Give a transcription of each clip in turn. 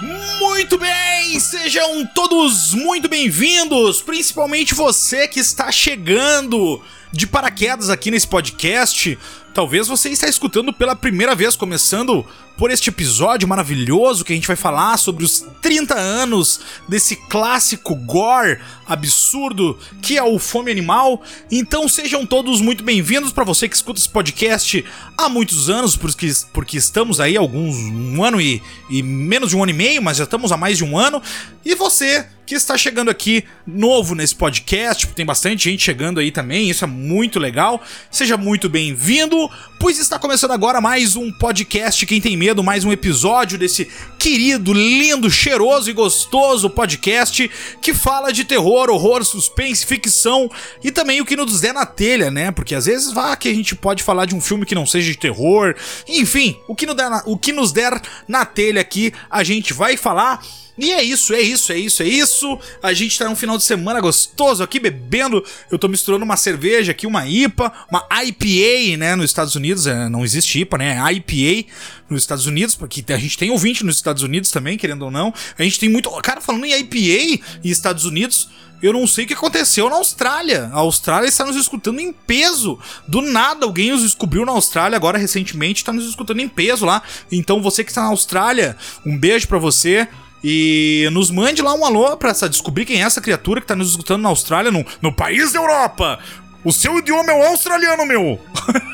Muito bem, sejam todos muito bem-vindos, principalmente você que está chegando de paraquedas aqui nesse podcast. Talvez você está escutando pela primeira vez, começando por este episódio maravilhoso que a gente vai falar sobre os 30 anos desse clássico gore absurdo que é o Fome Animal. Então sejam todos muito bem-vindos para você que escuta esse podcast há muitos anos, porque, porque estamos aí alguns um ano e, e menos de um ano e meio, mas já estamos há mais de um ano. E você que está chegando aqui novo nesse podcast, tem bastante gente chegando aí também, isso é muito legal. Seja muito bem-vindo, pois está começando agora mais um podcast Quem Tem Medo, mais um episódio desse querido, lindo, cheiroso e gostoso podcast que fala de terror, horror, suspense, ficção e também o que nos der na telha, né? Porque às vezes vá que a gente pode falar de um filme que não seja de terror, enfim, o que, nos der na, o que nos der na telha aqui a gente vai falar. E é isso, é isso, é isso, é isso. A gente tá num final de semana gostoso aqui bebendo. Eu tô misturando uma cerveja aqui, uma IPA, uma IPA, né, nos Estados Unidos. É, não existe IPA, né? É IPA nos Estados Unidos, porque a gente tem ouvinte nos Estados Unidos também, querendo ou não. A gente tem muito. Cara, falando em IPA e Estados Unidos. Eu não sei o que aconteceu na Austrália. A Austrália está nos escutando em peso. Do nada, alguém nos descobriu na Austrália, agora recentemente está nos escutando em peso lá. Então, você que está na Austrália, um beijo para você. E nos mande lá um alô pra descobrir quem é essa criatura que tá nos escutando na Austrália, no, no país da Europa. O seu idioma é o australiano, meu!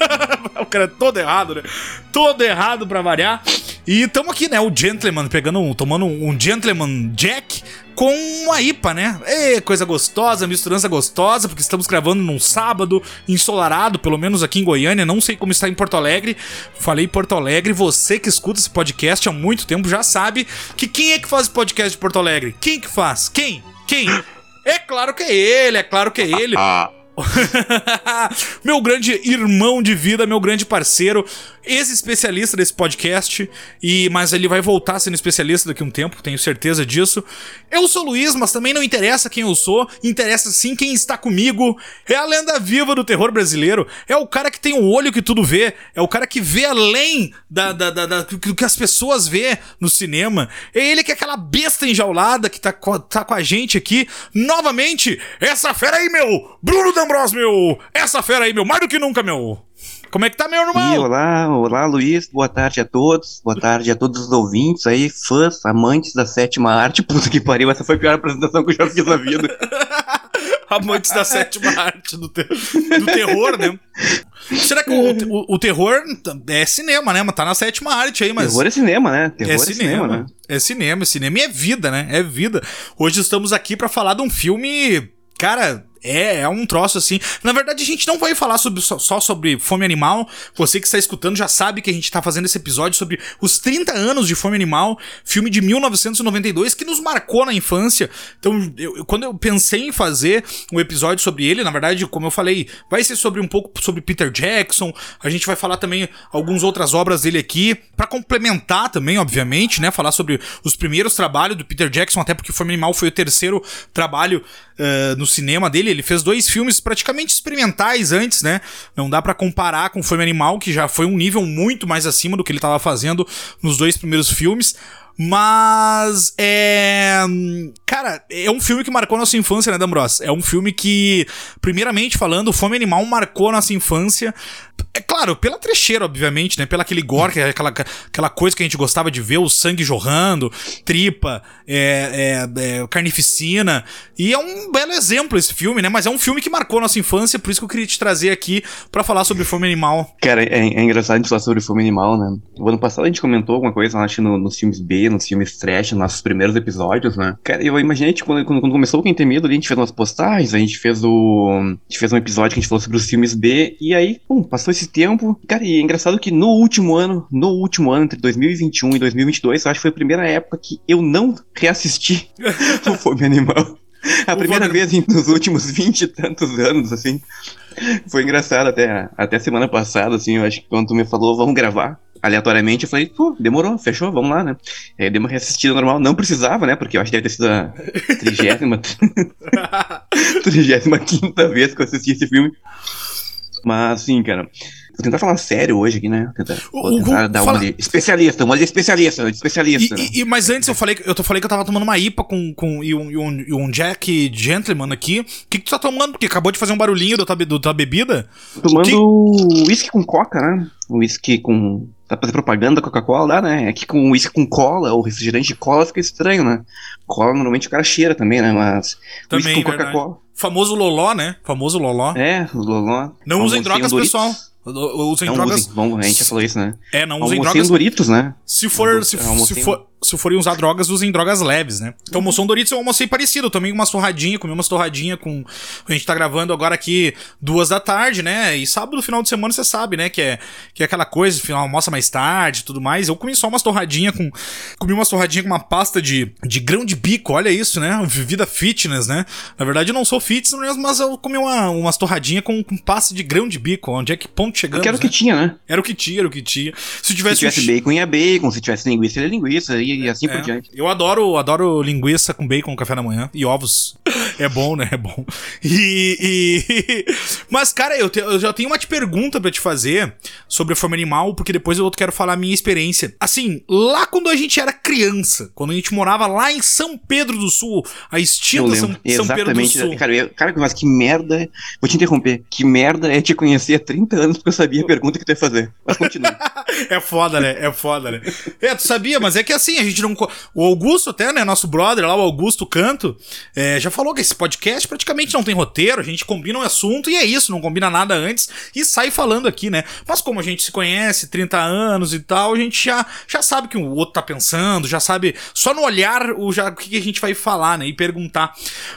o cara é todo errado, né? Todo errado pra variar. E tamo aqui, né? O Gentleman, pegando, um, tomando um Gentleman Jack com uma IPA, né? É coisa gostosa, misturança gostosa, porque estamos gravando num sábado ensolarado, pelo menos aqui em Goiânia, não sei como está em Porto Alegre. Falei Porto Alegre, você que escuta esse podcast há muito tempo já sabe que quem é que faz podcast de Porto Alegre? Quem que faz? Quem? Quem? É claro que é ele, é claro que é ele. meu grande irmão de vida, meu grande parceiro, ex-especialista desse podcast, e mas ele vai voltar sendo especialista daqui a um tempo, tenho certeza disso. Eu sou o Luiz, mas também não interessa quem eu sou, interessa sim quem está comigo. É a lenda viva do terror brasileiro, é o cara que tem um olho que tudo vê, é o cara que vê além da, da, da, da do que as pessoas vê no cinema. É ele que é aquela besta enjaulada que tá, tá com a gente aqui, novamente, essa fera aí, meu, Bruno D'Ambrosio, meu, essa fera aí, meu, mais do que nunca, meu. Como é que tá, meu irmão? E olá, olá, Luiz. Boa tarde a todos. Boa tarde a todos os ouvintes aí, fãs, amantes da sétima arte. Puta que pariu, essa foi a pior apresentação que eu já fiz na vida. amantes da sétima arte do, ter do terror, né? Será que o, o, o, terror é cinema, né? Mas tá na sétima arte aí, mas. Terror é cinema, né? Terror é, é cinema, cinema, né? É cinema, é cinema e é vida, né? É vida. Hoje estamos aqui para falar de um filme. Cara, é, é um troço assim. Na verdade, a gente não vai falar sobre, só, sobre fome animal. Você que está escutando já sabe que a gente está fazendo esse episódio sobre os 30 anos de fome animal, filme de 1992 que nos marcou na infância. Então, eu, quando eu pensei em fazer um episódio sobre ele, na verdade, como eu falei, vai ser sobre um pouco sobre Peter Jackson. A gente vai falar também algumas outras obras dele aqui, para complementar também, obviamente, né? Falar sobre os primeiros trabalhos do Peter Jackson, até porque Fome Animal foi o terceiro trabalho uh, no cinema dele. Ele fez dois filmes praticamente experimentais antes, né? Não dá para comparar com Fome Animal, que já foi um nível muito mais acima do que ele estava fazendo nos dois primeiros filmes. Mas é. Cara, é um filme que marcou nossa infância, né, D'Ambros? É um filme que, primeiramente falando, Fome Animal marcou nossa infância. É claro, pela trecheira, obviamente, né? Pela aquele gore, é aquela, aquela coisa que a gente gostava de ver, o sangue jorrando, tripa, é, é, é, carnificina. E é um belo exemplo esse filme, né? Mas é um filme que marcou nossa infância, por isso que eu queria te trazer aqui para falar sobre Fome Animal. Cara, é, é, engraçado a gente falar sobre Fome Animal, né? O ano passado a gente comentou alguma coisa, acho, no, nos filmes B, nos filmes trash, nos nossos primeiros episódios, né? Cara, eu imaginei, tipo, quando, quando começou o Quem Tem Medo, a gente fez umas postagens, a gente fez o. A gente fez um episódio que a gente falou sobre os filmes B, e aí, pum, passou esse tempo. Cara, e é engraçado que no último ano, no último ano, entre 2021 e 2022, eu acho que foi a primeira época que eu não reassisti o Fome Animal. A primeira vez nos últimos vinte e tantos anos, assim. Foi engraçado até, até semana passada, assim, eu acho que quando tu me falou, vamos gravar aleatoriamente, eu falei, pô, demorou, fechou, vamos lá, né? Aí dei uma reassistida normal, não precisava, né? Porque eu acho que deve ter sido a trigésima, trigésima quinta vez que eu assisti esse filme. Mas, assim, cara, Vou tentar falar sério hoje aqui, né? Tentar, O- vou o- tentar dar fala- uma de especialista, uma de especialista, de especialista. E, né? e- mas antes eu falei, que- eu falei que eu tava tomando uma IPA com, com, e, um, e um- e um Jack Gentleman aqui. O que, que tu tá tomando? Porque acabou de fazer um barulhinho da tua, da tua bebida. Tomando uísque com coca, né? Uísque com. Tá fazer propaganda da Coca-Cola, dá, né? Aqui com uísque com cola, ou refrigerante de cola fica estranho, né? Cola normalmente o cara cheira também, né? Mas. Também, com. Coca-Cola. Famoso Loló, né? Famoso Loló. É, Loló. Não usem drogas, Doritos. pessoal. Usem Não drogas. usem, vamos, a gente já falou isso, né? É, não usem drogas. Doritos, né? Se for, se, for, se forem usar drogas, usem drogas leves, né? Então, almoçou um Doritos, eu almocei parecido. Eu tomei umas torradinhas, comi umas torradinhas com. A gente tá gravando agora aqui duas da tarde, né? E sábado, final de semana, você sabe, né? Que é, que é aquela coisa, final, almoça mais tarde e tudo mais. Eu comi só umas torradinhas com. Comi umas torradinhas com uma pasta de, de grão de bico, olha isso, né? Vida fitness, né? Na verdade, eu não sou fitness mesmo, mas eu comi uma, umas torradinhas com, com pasta de grão de bico. Onde é que ponto chegamos? Que era o que né? tinha, né? Era o que tinha, era o que tinha. Se Se tivesse, tivesse um bacon, ia bacon. Se tivesse linguiça, ia linguiça. E, e assim é, por diante. Eu adoro, adoro linguiça com bacon café da manhã e ovos. É bom, né? É bom. E. e- Mas, cara, eu, te- eu já tenho uma pergunta pra te fazer sobre a forma animal, porque depois eu quero falar a minha experiência. Assim, lá quando a gente era criança, quando a gente morava lá em São Pedro do Sul, a extinta. São, São Pedro do. Sul. Cara, eu- cara, mas que merda. Vou te interromper. Que merda é te conhecer há 30 anos porque eu sabia a pergunta que tu ia fazer. Mas continua. É foda, né? É foda, né? É, tu sabia, mas é que assim, a gente não. O Augusto, até, né? Nosso brother lá, o Augusto Canto, é, já falou que esse podcast praticamente não tem roteiro, a gente combina um assunto e é isso, não combina nada antes e sai falando aqui, né? Mas como a gente se conhece, 30 anos e tal, a gente já, já sabe o que o outro tá pensando, já sabe, só no olhar o, já, o que que a gente vai falar, né? E perguntar.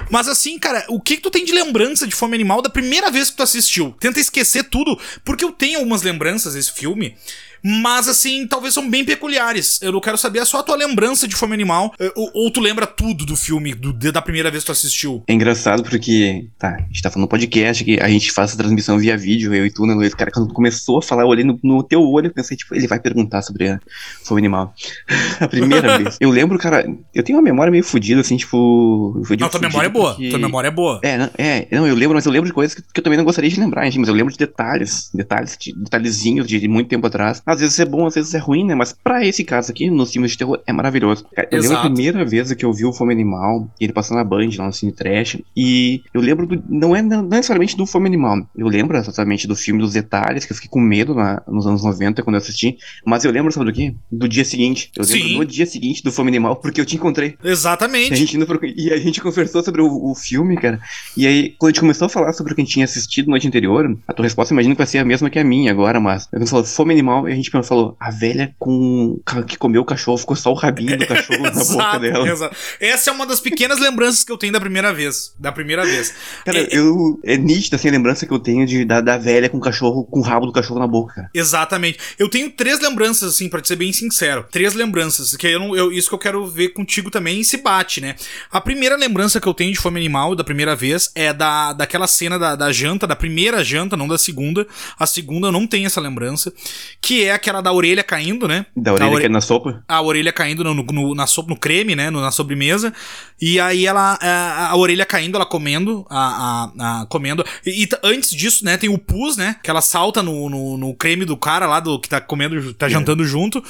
Mas assim, cara, o que, que tu tem de lembrança de Fome Animal da primeira vez que tu assistiu? Tenta esquecer tudo, porque eu tenho algumas lembranças desse filme. Mas, assim, talvez são bem peculiares. Eu não quero saber só a tua lembrança de Fome Animal. eh, Ou, ou tu lembra tudo do filme, do, da primeira vez que tu assistiu. É engraçado porque, tá, a gente tá falando podcast que a gente faz a transmissão via vídeo, eu e tu, né, Luiz? Cara, quando começou a falar, eu olhei no, no teu olho e pensei, tipo, ele vai perguntar sobre a fome animal. a primeira vez. Eu lembro, cara, eu tenho uma memória meio fodida, assim, tipo. Não, tua memória é boa. porque- Tua memória é boa. É, não, é, não, eu lembro, mas eu lembro de coisas que, que eu também não gostaria de lembrar, gente, mas eu lembro de detalhes, detalhes, de, detalhezinhos de, de muito tempo atrás. Às vezes é bom, às vezes é ruim, né? Mas pra esse caso aqui, nos filmes de terror, é maravilhoso. Cara, eu lembro a primeira vez que eu vi o Fome Animal, ele passando na Band, lá no Cine Trash, e eu lembro, do, não é não necessariamente do Fome Animal, eu lembro exatamente do filme, dos detalhes, que eu fiquei com medo na- nos anos 90 quando eu assisti, mas eu lembro, sabe do quê? Do dia seguinte. Eu lembro Sim. do dia seguinte do Fome Animal, porque eu te encontrei. E a Exatamente. gente, pro- e a gente conversou sobre o, o filme, cara. E aí, quando a gente começou a falar sobre o que a gente tinha assistido noite anterior, a tua resposta imagino que vai ser a mesma que a minha agora, mas. Quando falou fome animal, a gente falou, a velha com que comeu o cachorro, ficou só o rabinho do cachorro na boca Exato, dela. exato. Essa é uma das pequenas lembranças que eu tenho da primeira vez. Da primeira vez. Cara, É- eu. É nítida assim a lembrança que eu tenho de, da, da velha com o cachorro, com o rabo do cachorro na boca, cara. Exatamente. Eu tenho três lembranças, assim, pra te ser bem sincero. Três lembranças, que eu não, eu, isso que eu quero ver contigo também se bate, né? A primeira lembrança que eu tenho de Fome Animal, da primeira vez, é da, daquela cena da, da janta, da primeira janta, não da segunda. A segunda eu não tenho essa lembrança. Que é aquela da orelha caindo, né? Da orelha é na sopa. a orelha caindo no, no- na sopa, no creme, né? No, na sobremesa. E aí ela. A, a orelha caindo, ela comendo. A, a- a- comendo. E, e antes disso, né, tem o pus, né? Que ela salta no, no, no creme do cara lá do que tá comendo, tá jantando junto.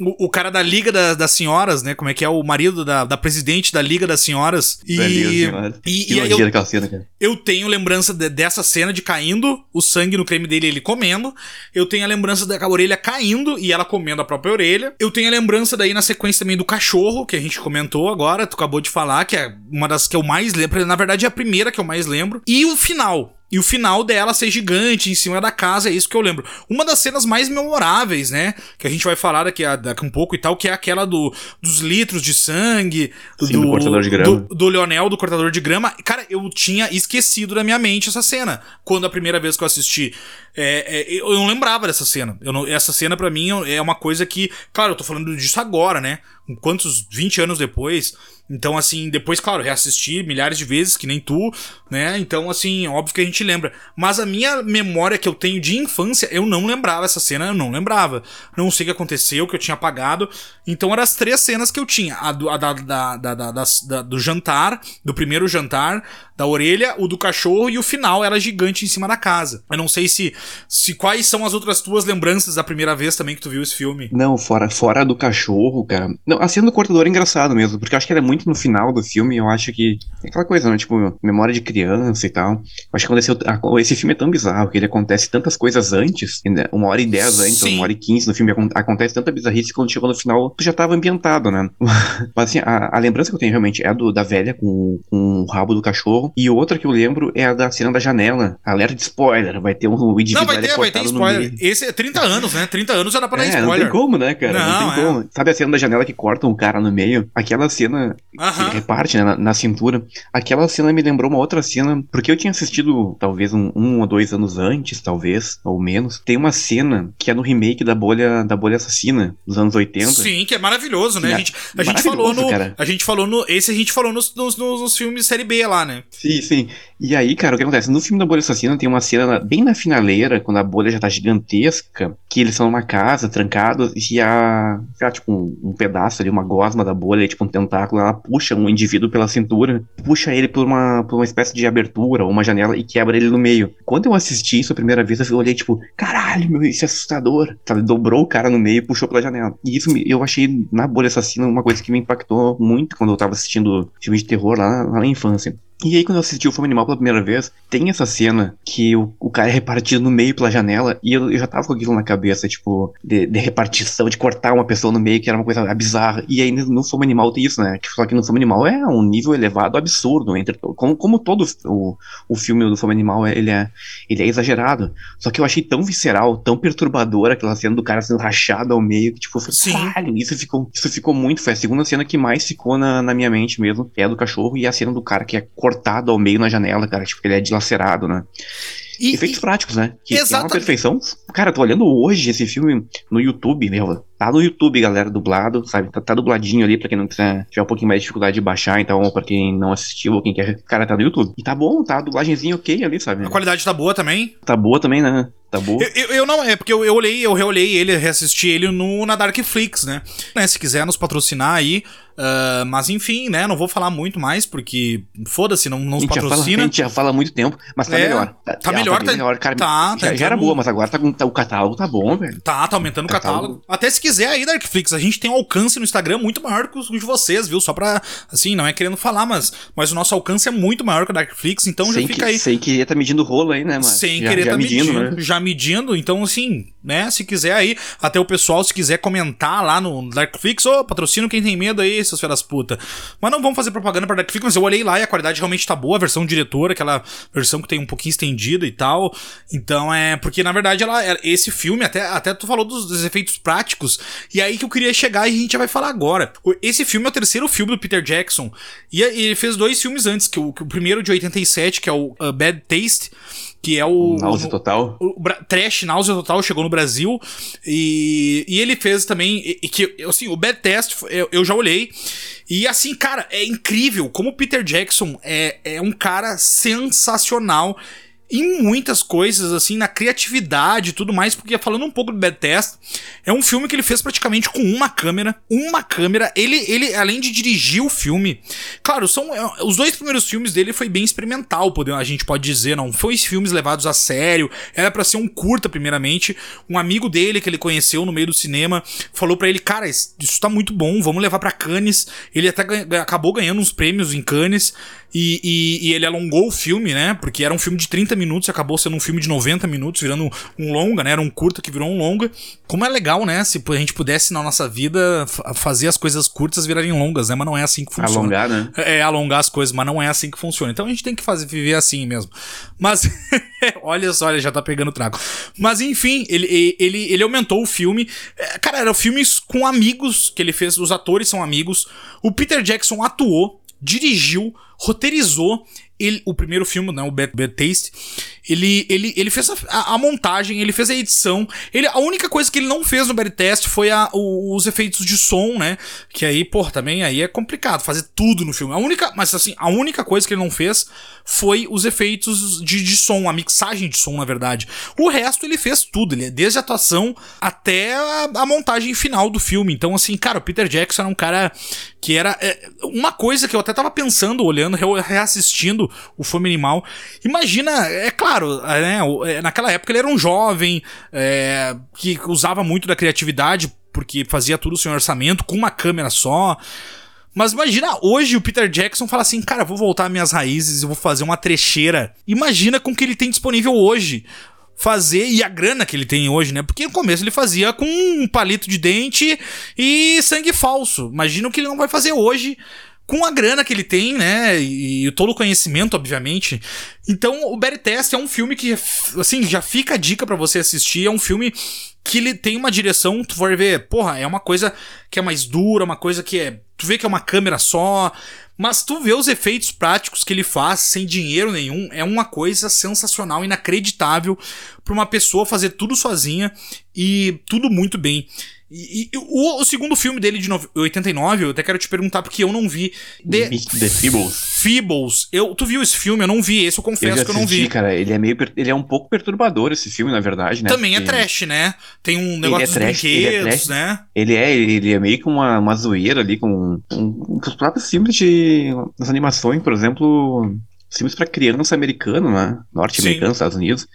O, o cara da Liga da- das Senhoras, né? Como é que é? O marido da, da presidente da Liga das Senhoras. E. Velhinho, senhora. e, Que e aí nojento eu, cena, cara. eu tenho lembrança de- dessa cena de caindo, o sangue no creme dele, ele comendo. Eu tenho a lembrança da orelha caindo e ela comendo a própria orelha. Eu tenho a lembrança daí na sequência também do cachorro, que a gente comentou agora, tu acabou de falar, que é uma das que eu mais lembro. Na verdade, é a primeira que eu mais lembro. E o final. E o final dela ser gigante em cima da casa, é isso que eu lembro. Uma das cenas mais memoráveis, né? Que a gente vai falar daqui a, daqui a um pouco e tal, que é aquela do, dos litros de sangue, Sim, do cortador de grama. do- do Leonel, do cortador de grama. Cara, eu tinha esquecido da minha mente essa cena. Quando a primeira vez que eu assisti. É, é, eu não lembrava dessa cena. Eu não- essa cena, pra mim, é uma coisa que. Claro, eu tô falando disso agora, né? Quantos 20 anos depois. Então, assim, depois, claro, reassisti milhares de vezes, que nem tu, né? Então, assim, óbvio que a gente lembra. Mas a minha memória que eu tenho de infância, eu não lembrava essa cena, eu não lembrava. Não sei o que aconteceu, que eu tinha apagado. Então, eram as três cenas que eu tinha: a, do, a da, da, da, da- do jantar, do primeiro jantar, da orelha, o do cachorro e o final era gigante em cima da casa. Eu não sei se, se quais são as outras tuas lembranças da primeira vez também que tu viu esse filme. Não, fora, fora do cachorro, cara. Não, a cena do cortador é engraçado mesmo, porque eu acho que ela é muito no final do filme, eu acho que. É aquela coisa, né? Tipo, memória de criança e tal. Eu acho que aconteceu. Esse filme é tão bizarro que ele acontece tantas coisas antes, uma hora e dez antes, Sim. uma hora e quinze no filme, acontece tanta bizarrice que quando chegou no final, tu já tava ambientado, né? Mas assim, a, a, lembrança que eu tenho realmente é a do, da velha com, com o rabo do cachorro. E outra que eu lembro é a da cena da janela. Alerta de spoiler. Vai ter um indivíduo Não, vai ter, vai ter spoiler. Esse é 30 anos, né? 30 anos dá pra dar spoiler. Não tem como, né, cara? Não, não tem é. como. Sabe a cena da janela que cortam o cara no meio? Aquela cena uh -huh. que ele reparte, né, na, na, cintura. Aquela cena me lembrou uma outra cena, porque eu tinha assistido talvez um, um ou dois anos antes, talvez, ou menos. Tem uma cena que é no remake da Bolha, da Bolha Assassina, dos anos 80. Sim, que é maravilhoso, né? A gente, a gente falou no. Cara. A gente falou no. Esse a gente falou nos, nos, nos filmes série B lá, né? Sim, sim. E aí, cara, o que acontece? No filme da Bolha Assassina tem uma cena bem na finaleira, quando a bolha já tá gigantesca, que eles estão numa casa, trancados, e a. Sei tipo, um, um, pedaço ali, uma gosma da bolha, tipo um tentáculo, ela puxa um indivíduo pela cintura, puxa ele por uma, por uma espécie de abertura ou uma janela e quebra ele no meio. Quando eu assisti isso a primeira vez, eu olhei, tipo, caralho, meu, isso é assustador. Sabe? Dobrou o cara no meio e puxou pela janela. E isso eu achei na bolha assassina uma coisa que me impactou muito quando eu tava assistindo filme de terror lá, lá na infância. E aí, quando eu assisti o Filme Animal pela primeira vez, tem essa cena que o, o cara é repartido no meio pela janela, e eu, eu já tava com aquilo na cabeça, tipo, de, de, repartição, de cortar uma pessoa no meio, que era uma coisa bizarra. E aí, no Filme Animal tem isso, né? Só que no Filme Animal é um nível elevado, absurdo, entre como, como todo o, o filme do Filme Animal, ele é, ele é exagerado. Só que eu achei tão visceral, tão perturbador aquela cena do cara sendo rachado ao meio, que tipo, Sim. caralho, isso ficou, isso ficou muito, foi a segunda cena que mais ficou na, na minha mente mesmo, é a do cachorro, e a cena do cara que é cortado ao meio na janela, cara. Tipo, ele é dilacerado, né? E, Efeitos e... práticos, né? Que, que é uma perfeição. Cara, tô olhando hoje esse filme no YouTube, meu. Tá no YouTube, galera, dublado, sabe? Tá, tá dubladinho ali pra quem não quiser tiver um pouquinho mais de dificuldade de baixar, então, pra quem não assistiu ou quem quer. Cara, tá no YouTube. E tá bom, tá? A dublagenzinha ok ali, sabe? A qualidade tá boa também? Tá boa também, né? Tá boa. Eu, eu, eu, não, é porque eu, eu olhei, eu reolhei ele, reassisti ele no, na Darkflix, né? né? Se quiser nos patrocinar aí, Uh, mas enfim, né? Não vou falar muito mais, porque foda-se, não, não se patrocina. Fala, a gente já fala há muito tempo, mas tá é, melhor. Tá, tá melhor, tá, melhor. Cara, tá, já, tá já era boa, mas agora tá, tá, o catálogo tá bom, velho. Tá, tá aumentando o catálogo. catálogo. Até se quiser aí, Darkflix, a gente tem um alcance no Instagram muito maior que o de vocês, viu? Só pra, assim, não é querendo falar, mas, mas o nosso alcance é muito maior que o Darkflix, então sem já fica que, aí. Sem querer tá medindo rolo aí, né, mano? Sem já, querer já tá medindo, medindo, né? Já medindo, então assim, né? Se quiser aí, até o pessoal, se quiser comentar lá no Darkflix, ô, oh, patrocínio quem tem medo aí, seus filhas puta. Mas não vamos fazer propaganda pra Darkflix, mas eu olhei lá e a qualidade realmente tá boa, a versão diretora, aquela versão que tem um pouquinho estendida e tal. Então é. Porque na verdade ela, esse filme, até, até tu falou dos, dos efeitos práticos, e aí que eu queria chegar e a gente já vai falar agora. Esse filme é o terceiro filme do Peter Jackson, e ele fez dois filmes antes, que o, que o primeiro de 87, que é o uh, Bad Taste que é o. Náusea Total. O, o, o Trash Náusea Total chegou no Brasil. E, e ele fez também. E, que, assim, o Bad Test eu, eu já olhei. E assim, cara, é incrível como o Peter Jackson é, é um cara sensacional em muitas coisas, assim, na criatividade e tudo mais, porque falando um pouco do Test, é um filme que ele fez praticamente com uma câmera, uma câmera, ele, ele além de dirigir o filme, claro, são é, os dois primeiros filmes dele foi bem experimental, a gente pode dizer, não foi filmes levados a sério, era para ser um curta primeiramente, um amigo dele que ele conheceu no meio do cinema, falou para ele, cara, isso tá muito bom, vamos levar para Cannes, ele até ganha, acabou ganhando uns prêmios em Cannes, e, e, e, ele alongou o filme, né? Porque era um filme de 30 minutos e acabou sendo um filme de 90 minutos, virando um longa, né? Era um curta que virou um longa. Como é legal, né? Se a gente pudesse na nossa vida fazer as coisas curtas virarem longas, né? Mas não é assim que funciona. Alongar, né? É, alongar as coisas, mas não é assim que funciona. Então a gente tem que fazer viver assim mesmo. Mas olha só, ele já tá pegando trago. Mas enfim, ele, ele, ele aumentou o filme. É, cara, eram filmes com amigos que ele fez, os atores são amigos. O Peter Jackson atuou, dirigiu, roteirizou ele, o primeiro filme, né, o Bad, Bad Taste, ele, ele, ele fez a, a, montagem, ele fez a edição. Ele, a única coisa que ele não fez no Bad Test foi a, o, os efeitos de som, né? Que aí, pô, também aí é complicado fazer tudo no filme. A única, mas assim, a única coisa que ele não fez foi os efeitos de, de som, a mixagem de som, na verdade. O resto ele fez tudo, ele, desde a atuação até a, a montagem final do filme. Então, assim, cara, o Peter Jackson era um cara que era. É, uma coisa que eu até tava pensando, olhando reassistindo o Fome Animal. Imagina, é claro, né, é, naquela época ele era um jovem é, que usava muito da criatividade, porque fazia tudo sem orçamento, com uma câmera só. Mas imagina hoje o Peter Jackson fala assim, cara, vou voltar às minhas raízes e vou fazer uma trecheira. Imagina com o que ele tem disponível hoje fazer e a grana que ele tem hoje, né? Porque no começo ele fazia com um palito de dente e sangue falso. Imagina o que ele não vai fazer hoje com a grana que ele tem, né? E, todo o conhecimento, obviamente. Então, o Barry Test é um filme que, assim, já fica a dica para você assistir. É um filme que ele tem uma direção, tu for ver, porra, é uma coisa que é mais dura, uma coisa que é. Tu vê que é uma câmera só, mas tu vê os efeitos práticos que ele faz sem dinheiro nenhum, é uma coisa sensacional, inacreditável para uma pessoa fazer tudo sozinha e tudo muito bem. E, e o, o, segundo filme dele de 89, eu até quero te perguntar porque eu não vi. The, The Feebles. Feebles. Eu, tu viu esse filme? Eu não vi esse, eu confesso eu que eu não vi. cara, ele é meio ele é um pouco perturbador esse filme, na verdade, né? Também é porque... é trash, né? Tem um negócio é trash, dos brinquedos, ele é trash, né? Ele é, ele é meio que uma, uma zoeira ali com, com, com os próprios filmes de as animações, por exemplo, filmes para criança americano, né? Norte-americano, Estados Unidos.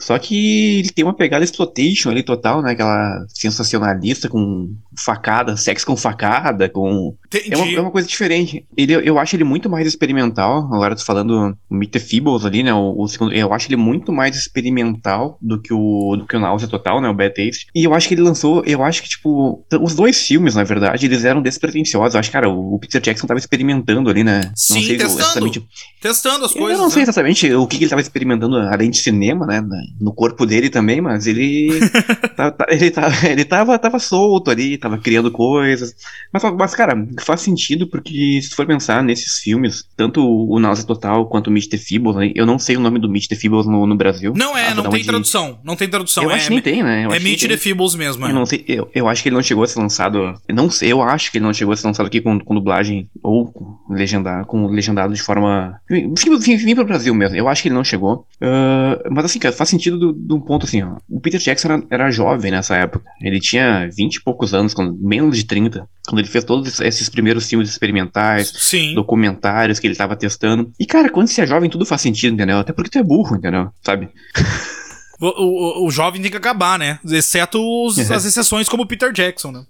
Só que ele tem uma pegada exploitation ali total, né? Aquela sensacionalista com facada, sexo com facada, com. É uma, é uma, coisa diferente. Ele, eu acho ele muito mais experimental. Agora tô falando Meet the Feebles ali, né? O, o, segundo, eu acho ele muito mais experimental do que o do que o Náusea Total, né? O Bad Taste. E eu acho que ele lançou. Eu acho que, tipo, os dois filmes, na verdade, eles eram despretensiosos. Eu acho, cara, o, o Peter Jackson tava experimentando ali, né? Sim, não sei testando. Exatamente, testando as coisas. Eu não né? sei exatamente o que, que ele tava experimentando além de cinema, né? No corpo dele também, mas ele. tá, tá, ele, tá, ele tava, tava solto ali, tava criando coisas. Mas, mas, cara, faz sentido porque se for pensar nesses filmes, tanto o Náusea Total quanto o Meet the Feebles, né, eu não sei o nome do Meet the Feebles no, no Brasil. Não é, não tem de... tradução. Não tem tradução. Eu é, acho que nem tem, né? Eu é Meet the Feebles mesmo. É. Eu, não sei, eu, eu acho que ele não chegou a ser lançado. Eu não sei, eu acho que ele não chegou a ser lançado aqui com, com dublagem ou com legendado, com legendado de forma. Enfim, enfim, enfim pro Brasil mesmo. Eu acho que ele não chegou. Uh, mas assim, cara, faz sentido de um ponto assim, ó. O Peter Jackson era, era, jovem nessa época. Ele tinha 20 e poucos anos, quando, menos de 30, quando ele fez todos esses primeiros filmes experimentais, Sim. documentários que ele tava testando. E, cara, quando você é jovem, tudo faz sentido, entendeu? Até porque tu é burro, entendeu? Sabe? O, o, o, jovem tem que acabar, né? Exceto os, as exceções como o Peter Jackson, né?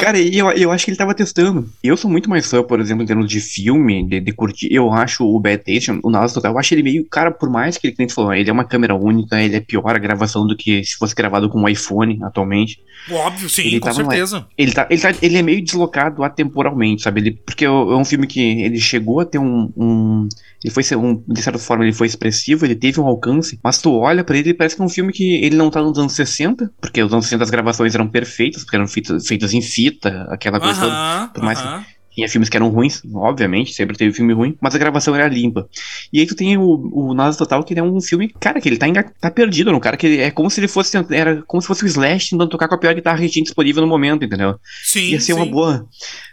Cara, eu, eu acho que ele tava testando. Eu sou muito mais fã, por exemplo, em termos de filme, de, de curtir. Eu acho o Bad Taste, o Nasa Total, eu acho ele meio. Cara, por mais que ele, que falou, ele é uma câmera única, ele é pior a gravação do que se fosse gravado com um iPhone atualmente. Óbvio, sim, ele com certeza. ele, tá, ele, tá, ele é meio deslocado atemporalmente, sabe? Ele, porque é, é um filme que ele chegou a ter um. um ele foi um, de certa forma, ele foi expressivo, ele teve um alcance, mas tu olha para ele parece que é um filme que ele não tá nos anos 60, porque os anos 60 as gravações eram perfeitas, porque eram feitas feitas em fita, aquela coisa uh -huh, toda. Por mais uh -huh. Tinha filmes que eram ruins, obviamente, sempre teve filme ruim, mas a gravação era limpa. E aí tu tem o, o Nasa Total, que é um filme, cara, que ele tá, tá perdido no cara, que é como se ele fosse. Era como se fosse o Slash tentando tocar com a pior guitarra que tinha disponível no momento, entendeu? Sim. Ia ser sim. uma boa.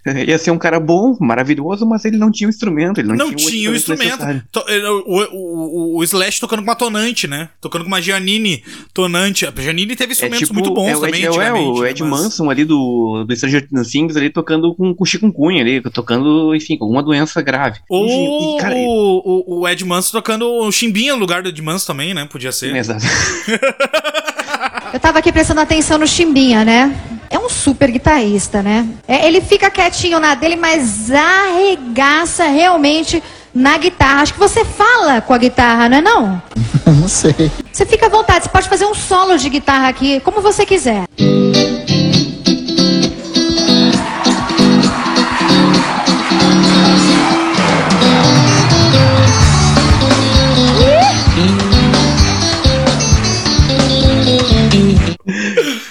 Ia ser um cara bom, maravilhoso, mas ele não tinha o um instrumento. Ele não, não tinha, o instrumento. O, o, o, o, Slash tocando com uma tonante, né? Tocando com uma Giannini tonante. A Giannini teve instrumentos é tipo, muito bons é também. Ed, é, o Ed mas... Manson ali do, do Stranger Things ali tocando com, com chikungunya ali, tocando enfim, com alguma doença grave. Ou e, cara, o, o, Ed Manso tocando o Chimbinha no lugar do Ed Manso também, né? Podia ser. Exato. Eu tava aqui prestando atenção no Chimbinha, né? É um super guitarrista, né? É, ele fica quietinho na dele, mas arregaça realmente na guitarra. Acho que você fala com a guitarra, não é não? não sei. Você fica à vontade, você pode fazer um solo de guitarra aqui, como você quiser.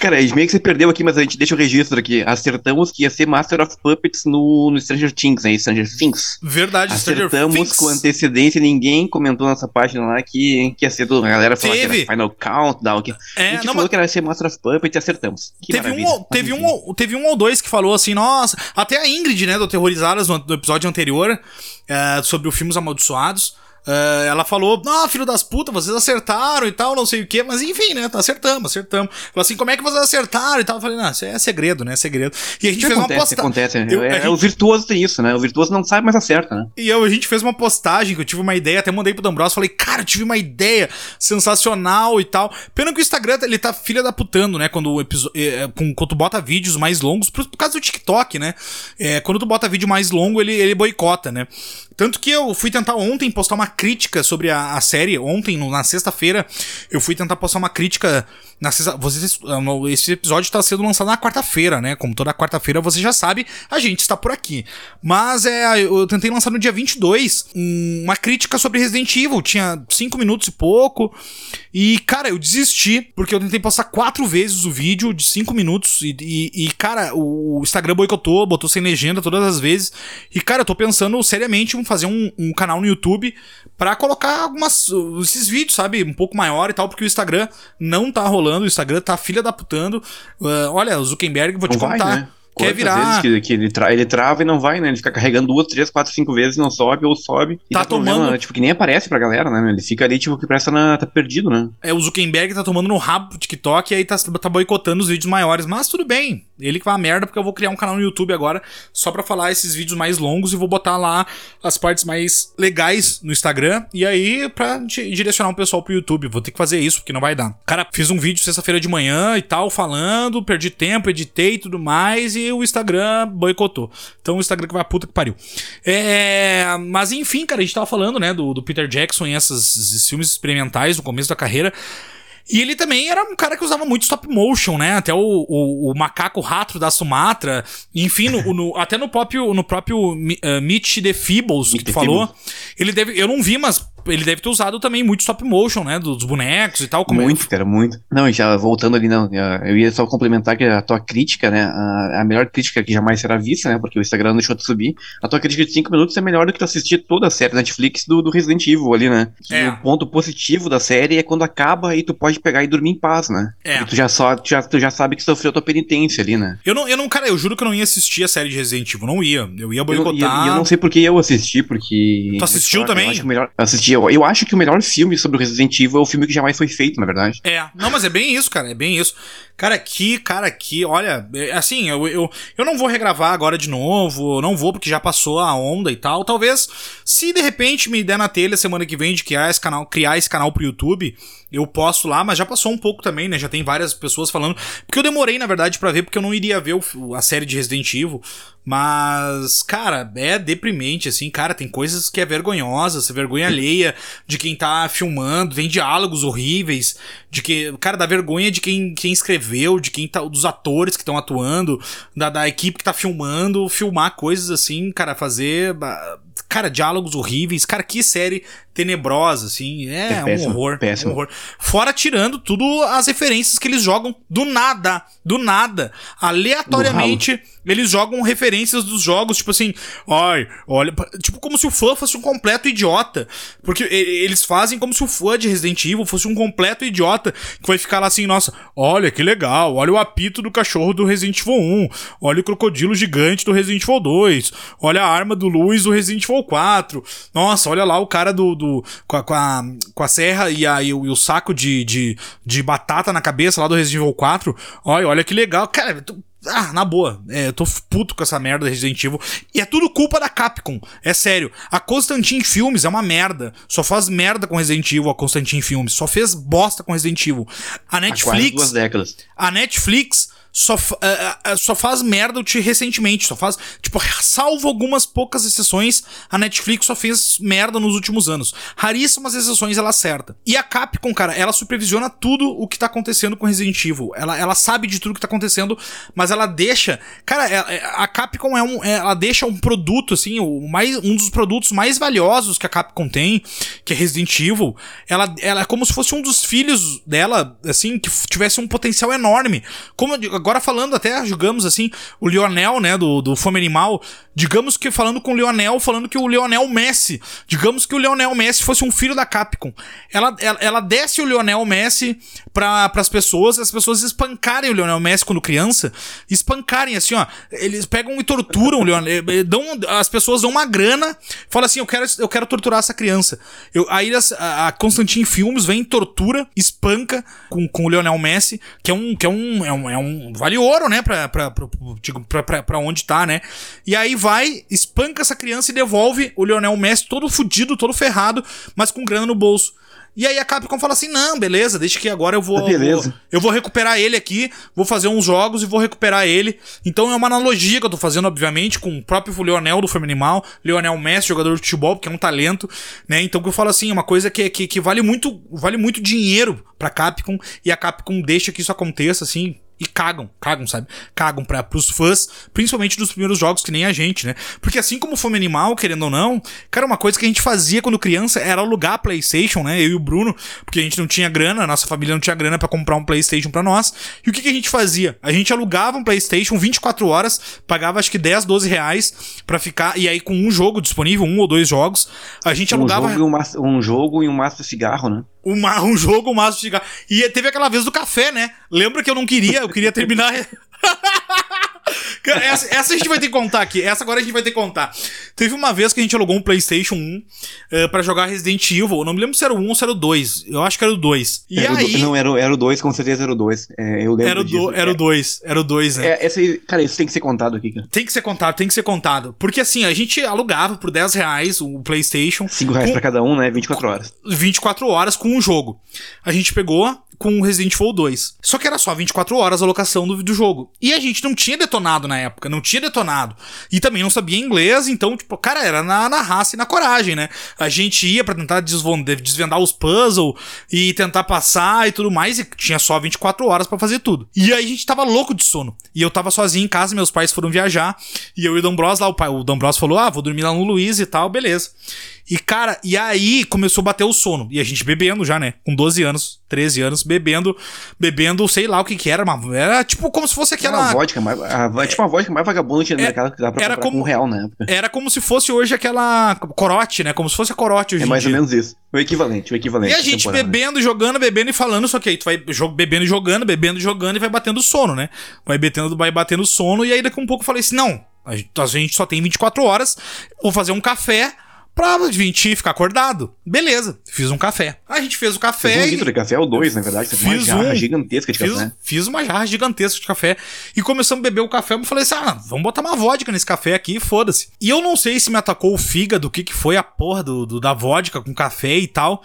Cara, meio que você perdeu aqui, mas a gente deixa o registro aqui. Acertamos que ia ser Master of Puppets no, no Stranger Things, né? Stranger Things. Verdade, Acertamos Stranger com antecedência, ninguém comentou nessa página lá que, que ia ser do. A galera falou que era Final Countdown. Que, é, a gente não, falou mas... que era ser Master of Puppets e acertamos. Que teve, um, teve, um, teve um ou dois que falou assim, nossa. Até a Ingrid, né, do Terrorizadas, no, no episódio anterior, é, sobre o Filmes Amaldiçoados. Uh, ela falou, ah, filho das putas, vocês acertaram e tal, não sei o que, mas enfim, né? Tá acertamos, acertamos. Falou assim, como é que vocês acertaram e tal? Eu falei, não, isso é segredo, né? É segredo. E a gente Isso fez acontece, uma postagem. acontece. Eu- é, é, gente- O virtuoso tem isso, né? O virtuoso não sabe, mas acerta, né? E eu, a gente fez uma postagem que eu tive uma ideia, até mandei pro D'Ambrosio, falei, cara, eu tive uma ideia sensacional e tal. Pena que o Instagram, ele tá filha da putando, né? Quando, o episo- com, quando tu bota vídeos mais longos, por, por causa do TikTok, né? É, quando tu bota vídeo mais longo, ele, ele boicota, né? Tanto que eu fui tentar ontem postar uma crítica sobre a, a série. Ontem, no- na sexta-feira, eu fui tentar postar uma crítica. Na sexta, vocês, ah, esse episódio tá sendo lançado na quarta-feira, né? Como toda quarta-feira você já sabe, a gente está por aqui. Mas é, eu tentei lançar no dia 22 um- uma crítica sobre Resident Evil. Tinha 5 minutos e pouco. E, cara, eu desisti, porque eu tentei postar quatro vezes o vídeo de 5 minutos. E, e- e, cara, o Instagram boicotou, botou sem legenda todas as vezes. E, cara, eu tô pensando seriamente em fazer um, um canal no YouTube pra colocar algumas. esses vídeos, sabe? Um pouco maior e tal, porque o Instagram não tá rolando, o Instagram tá filha da putando. Ah, olha, o Zuckerberg, vou te Não vai, contar. né? Quer virar. vezes que, que ele, tra ele trava e não vai, né? Ele fica carregando duas, três, quatro, cinco vezes, não sobe ou sobe. E Tá problema, tomando- Tipo, que nem aparece pra galera, né? Ele fica ali, tipo, que parece na, tá perdido, né? É, o Zuckerberg tá tomando no rabo pro TikTok e aí tá, tá boicotando os vídeos maiores. Mas tudo bem. Ele que vai a merda, porque eu vou criar um canal no YouTube agora só pra falar esses vídeos mais longos e vou botar lá as partes mais legais no Instagram. E aí, pra di- direcionar o pessoal pro YouTube. Vou ter que fazer isso, porque não vai dar. Cara, fiz um vídeo sexta-feira de manhã e tal, falando, perdi tempo, editei e tudo mais, e o Instagram boicotou. Então o Instagram que vai a puta que pariu. É, mas enfim, cara, a gente tava falando, né, do, do Peter Jackson em essas- esses filmes experimentais no começo da carreira. E ele também era um cara que usava muito stop motion, né? Até o, o, o macaco rato da Sumatra. Enfim, no, no- até no próprio, no próprio eh, Mitch the Feebles que tu falou. Ele deve. Eu não vi, mas ele deve ter usado também muito stop motion, né? Dos bonecos e tal. Como muito, cara, muito. Não, e já voltando ali, não, eu ia só complementar que a tua crítica, né, a, a melhor crítica que jamais será vista, né, porque o Instagram não deixou de subir, a tua crítica de 5 minutos é melhor do que tu assistir toda a série Netflix do, do Resident Evil ali, né. Que É. o ponto positivo da série é quando acaba e tu pode pegar e dormir em paz, né. É. E tu já, só, tu já, tu já sabe que sofreu tua penitência ali, né. Eu não, eu não, cara, eu juro que eu não ia assistir a série de Resident Evil. Não ia. Eu ia Eu, e eu, boicotar. e eu não sei porque eu assisti, porque. Tu assistiu eu também? acho que o melhor, assisti, eu, acho que o melhor filme sobre o Resident Evil é o filme que jamais foi feito, na verdade. É, não, mas é bem isso, cara, é bem isso. Cara, aqui, cara, aqui, olha, é, assim, eu, eu, eu não vou regravar agora de novo, não vou porque já passou a onda e tal. Talvez, se de repente me der na telha semana que vem de criar esse canal, criar esse canal pro YouTube, eu posto lá, mas já passou um pouco também, né? Já tem várias pessoas falando. Porque eu demorei, na verdade, pra ver, porque eu não iria ver o- a série de Resident Evil. Mas, cara, é deprimente, assim, cara, tem coisas que é vergonhosa, vergonha alheia de quem tá filmando, tem diálogos horríveis, de que, cara, dá vergonha de quem, quem escreveu, de quem tá, dos atores que estão atuando, da, da equipe que tá filmando, filmar coisas assim, cara, fazer, bah, cara, diálogos horríveis, cara, que série tenebrosa, assim, é, É um péssimo, horror, péssimo. um horror. Fora tirando tudo as referências que eles jogam do nada, do nada, aleatoriamente, eles jogam referências dos jogos, tipo assim, ai, olha, tipo como se o fã fosse um completo idiota, porque eles fazem como se o fã de Resident Evil fosse um completo idiota, que vai ficar lá assim, nossa, olha que legal, olha o apito do cachorro do Resident Evil 1, olha o crocodilo gigante do Resident Evil 2, olha a arma do Luiz do Resident Evil 4, nossa, olha lá o cara do, do com, a, com, a, com a serra e, a, e, o, e o saco de, de, de batata na cabeça lá do Resident Evil 4, olha, olha que legal, cara, tu- ah, na boa, é, eu tô puto com essa merda Resident Evil. E é tudo culpa da Capcom. É sério. A Constantin Filmes é uma merda. Só faz merda com Resident Evil, a Constantin Filmes. Só fez bosta com Resident Evil. A Há quase Netflix. duas décadas. A Netflix só, ah, ah, só faz merda te- recentemente. Só faz. Tipo, salvo algumas poucas exceções, a Netflix só fez merda nos últimos anos. Raríssimas exceções ela acerta. E a Capcom, cara, ela supervisiona tudo o que tá acontecendo com Resident Evil. Ela, ela sabe de tudo que tá acontecendo, mas ela deixa. Cara, ela- a Capcom é um. é- Ela deixa um produto, assim, o mais, um dos produtos mais valiosos que a Capcom tem, que é Resident Evil. Ela, ela é como se fosse um dos filhos dela, assim, que tivesse um potencial enorme. Como eu digo, agora falando até, digamos assim, o Lionel, né, do, do Fome Animal, digamos que falando com o Lionel, falando que o Lionel Messi, digamos que o Lionel Messi fosse um filho da Capcom. Ela, ela, ela desce o Lionel Messi para as pessoas, as pessoas espancarem o Lionel Messi quando criança, espancarem assim, ó, eles pegam e torturam o Lionel, eh, dão, as pessoas dão uma grana, falam assim, eu quero, eu quero torturar essa criança. Eu, aí a, a Constantine Filmes vem, tortura, espanca com, com o Lionel Messi, que é um, que é um, é um, é um vale ouro, né, pra, pra, pra, pra, pra, pra onde tá, né? E aí vai, espanca essa criança e devolve o Lionel Messi todo fudido, todo ferrado, mas com grana no bolso. E aí a Capcom fala assim: não, beleza, deixa que agora eu vou, beleza. vou, Eu vou recuperar ele aqui, vou fazer uns jogos e vou recuperar ele. Então é uma analogia que eu tô fazendo, obviamente, com o próprio Leonel do Filme Animal, Leonel Messi, jogador de futebol, porque é um talento, né? Então que eu falo assim, é uma coisa que, que, que vale muito vale muito dinheiro pra Capcom e a Capcom deixa que isso aconteça, assim, e cagam, cagam, sabe? Cagam para pros fãs, principalmente dos primeiros jogos, que nem a gente, né? Porque assim como Fome Animal, querendo ou não, cara, uma coisa que a gente fazia quando criança era alugar a PlayStation, né? Eu e o Bruno, porque a gente não tinha grana, a nossa família não tinha grana para comprar um PlayStation para nós. E o que, que a gente fazia? A gente alugava um PlayStation 24 horas, pagava acho que 10, 12 reais pra ficar, e aí com um jogo disponível, um ou dois jogos, a gente um alugava. Jogo um, um jogo e um maço de cigarro, né? uma, um jogo, um maço de cigarro. E teve aquela vez do café, né? Lembra que eu não queria, eu queria terminar. essa, essa, a gente vai ter que contar aqui. Essa agora a gente vai ter que contar. Teve uma vez que a gente alugou um PlayStation 1 uh, para jogar Resident Evil. Eu não me lembro se era o 1 ou se era o 2. Eu acho que era o 2. E era aí. O não, era, era o 2, com certeza era o 2. É, eu lembro. Era o, do, era o 2. Era o 2, né? É, esse, cara, isso tem que ser contado aqui, cara. Tem que ser contado, tem que ser contado. Porque assim, a gente alugava por 10 reais o PlayStation. 5 reais com... pra cada um, né? 24 horas. 24 horas com um jogo. A gente pegou, com Resident Evil 2. Só que era só 24 horas a locação do, do jogo. E a gente não tinha detonado na época, não tinha detonado. E também não sabia inglês, então, tipo, cara, era na, na raça e na coragem, né? A gente ia para tentar desvendar os puzzles e tentar passar e tudo mais, e tinha só 24 horas para fazer tudo. E aí a gente tava louco de sono. E eu tava sozinho em casa, meus pais foram viajar, e eu e o Dombros lá, o, pai, o Dombros falou: ah, vou dormir lá no Luiz e tal, beleza. E, cara, e aí começou a bater o sono. E a gente bebendo já, né? Com 12 anos, 13 anos, bebendo, bebendo, sei lá o que que era, mas era tipo como se fosse aquela. Era uma vodka mais, a, tipo uma vodka mais vagabunda tinha no mercado que dá pra era como, um real na época. Era como se fosse hoje aquela corote, né? Como se fosse a corote hoje É mais ou menos isso. O equivalente, o equivalente. E a gente bebendo, jogando, bebendo e falando, só que aí tu vai bebendo e jogando, bebendo e jogando e vai batendo sono, né? Vai batendo, vai batendo sono, e aí daqui a um pouco eu falei assim: não, a gente só tem 24 horas, vou fazer um café pra gente ficar acordado. Beleza, fiz um café. A gente fez o café. Fiz um litro de café ou dois, na verdade. Você fiz uma jarra um, gigantesca de fiz, café. Fiz uma jarra gigantesca de café e começamos a beber o café. Eu falei assim: ah, vamos botar uma vodka nesse café aqui, foda-se. E eu não sei se me atacou o fígado, o que, que foi a porra do, do da vodka com café e tal.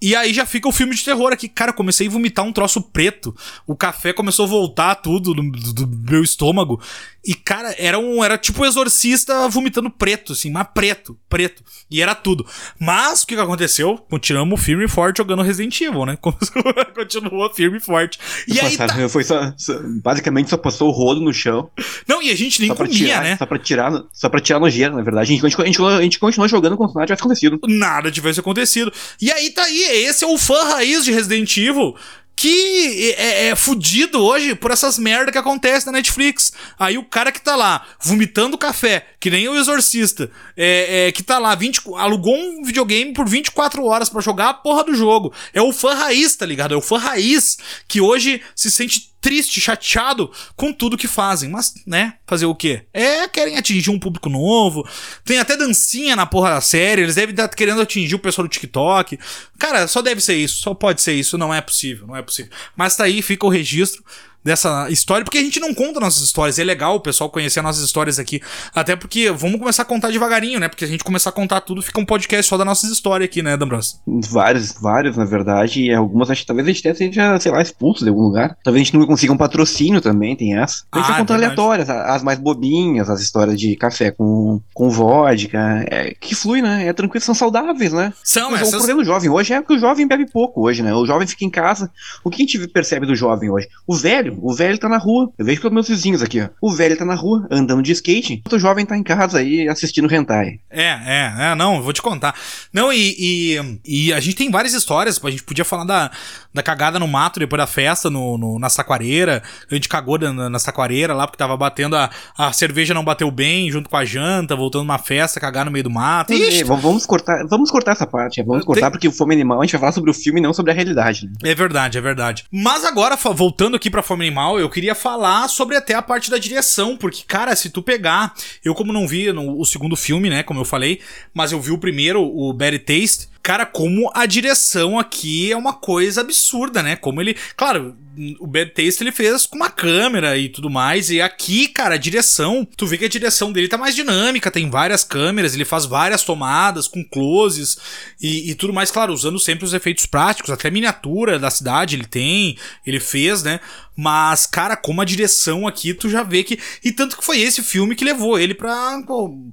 E aí já fica o filme de terror aqui. Cara, comecei a vomitar um troço preto. O café começou a voltar tudo do, do, do meu estômago. E, cara, era um. Era tipo um exorcista vomitando preto, assim, mas preto, preto. E era tudo. Mas o que, que aconteceu? Continuamos firme e forte jogando Resident Evil, né? Continuou firme e forte. E aí. Tá... Foi só, só, Basicamente só passou o rolo no chão. Não, e a gente nem comia, tirar, né? Só pra tirar, só pra tirar nojeira, na verdade. A gente, a, gente, a gente continuou jogando como se nada tivesse acontecido. Nada tivesse acontecido. E aí tá aí, esse é o fã raiz de Resident Evil que é, é, fudido hoje por essas merda que acontece na Netflix. Aí o cara que tá lá vomitando café, que nem o exorcista, é, é que tá lá, 20, alugou um videogame por 24 horas para jogar a porra do jogo. É o fã raiz, tá ligado? É o fã raiz que hoje se sente triste, chateado com tudo que fazem. Mas, né, fazer o quê? É, querem atingir um público novo. Tem até dancinha na porra da série. Eles devem estar querendo atingir o pessoal do TikTok. Cara, só deve ser isso. Só pode ser isso. Não é possível. Não é possível. Mas tá aí, fica o registro dessa história, porque a gente não conta nossas histórias. É legal o pessoal conhecer nossas histórias aqui. Até porque vamos começar a contar devagarinho, né? Porque a gente começar a contar tudo, fica um podcast só das nossas histórias aqui, né, Dambros? Vários, vários, na verdade. E algumas, acho que talvez a gente até seja, sei lá, expulso de algum lugar. Talvez a gente não consiga um patrocínio também, tem essa. A gente ah, vai contar aleatórias, as mais bobinhas, as histórias de café com, com vodka. É, que flui, né? É tranquilo, são saudáveis, né? São, Mas essas... O problema do jovem hoje é que o jovem bebe pouco hoje, né? O jovem fica em casa. O que a gente percebe do jovem hoje? O velho velho. O velho tá na rua. Eu vejo pelos meus vizinhos aqui, ó. O velho tá na rua, andando de skate. O jovem tá em casa aí assistindo hentai. É, é, é, não, vou te contar. Não, e, e, e, a gente tem várias histórias. A gente podia falar da, da cagada no mato depois da festa no, no na saquareira. A gente cagou na, na saquareira lá porque tava batendo a, a cerveja não bateu bem junto com a janta, voltando uma festa, cagar no meio do mato. Ixi, vamos cortar, vamos cortar essa parte. Vamos cortar tem... porque o Fome Animal a gente vai falar sobre o filme e não sobre a realidade. Né? É verdade, é verdade. Mas agora, voltando aqui pra Fome Animal, eu queria falar sobre até a parte da direção, porque, cara, se tu pegar, eu como não vi no, o segundo filme, né, como eu falei, mas eu vi o primeiro, o Bad Taste, cara, como a direção aqui é uma coisa absurda, né? Como ele. Claro, o Bad Taste ele fez com uma câmera e tudo mais. E aqui, cara, a direção, tu vê que a direção dele tá mais dinâmica, tem várias câmeras, ele faz várias tomadas com closes e, e tudo mais, claro, usando sempre os efeitos práticos, até miniatura da cidade ele tem, ele fez, né? Mas, cara, como a direção aqui, tu já vê que. E tanto que foi esse filme que levou ele pra,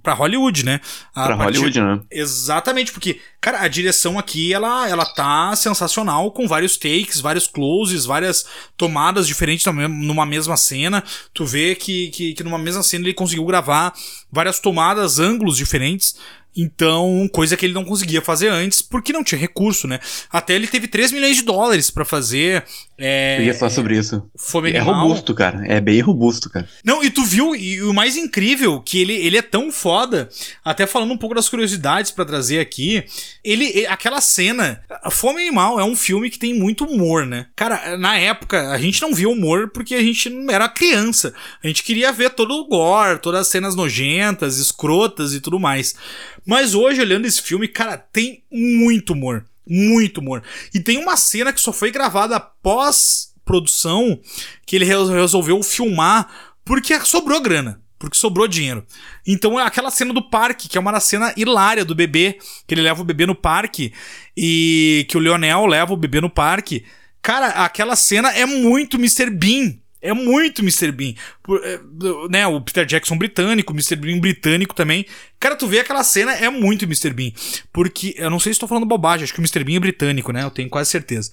pra Hollywood, né? A pra partir... Hollywood, né? Exatamente, porque, cara, a direção aqui, ela, ela tá sensacional, com vários takes, vários closes, várias tomadas diferentes numa mesma cena. Tu vê que, que, que numa mesma cena ele conseguiu gravar várias tomadas, ângulos diferentes. Então, coisa que ele não conseguia fazer antes, porque não tinha recurso, né? Até ele teve 3 milhões de dólares para fazer. É, Eu ia falar sobre isso. Fome é robusto, cara. É bem robusto, cara. Não, e tu viu, e o mais incrível, que ele, ele é tão foda, até falando um pouco das curiosidades para trazer aqui, ele, aquela cena, Fome Animal é um filme que tem muito humor, né? Cara, na época, a gente não via humor porque a gente não era criança. A gente queria ver todo o gore, todas as cenas nojentas, escrotas e tudo mais. Mas hoje, olhando esse filme, cara, tem muito humor. Muito humor. E tem uma cena que só foi gravada após produção que ele resolveu filmar porque sobrou grana. Porque sobrou dinheiro. Então, aquela cena do parque, que é uma cena hilária do bebê, que ele leva o bebê no parque e que o Leonel leva o bebê no parque. Cara, aquela cena é muito Mr. Bean. É muito Mr. Bean. Por, é, né, o Peter Jackson britânico, o Mr. Bean britânico também. Cara, tu vê aquela cena, é muito Mr. Bean. Porque, eu não sei se estou falando bobagem, acho que o Mr. Bean é britânico, né? Eu tenho quase certeza.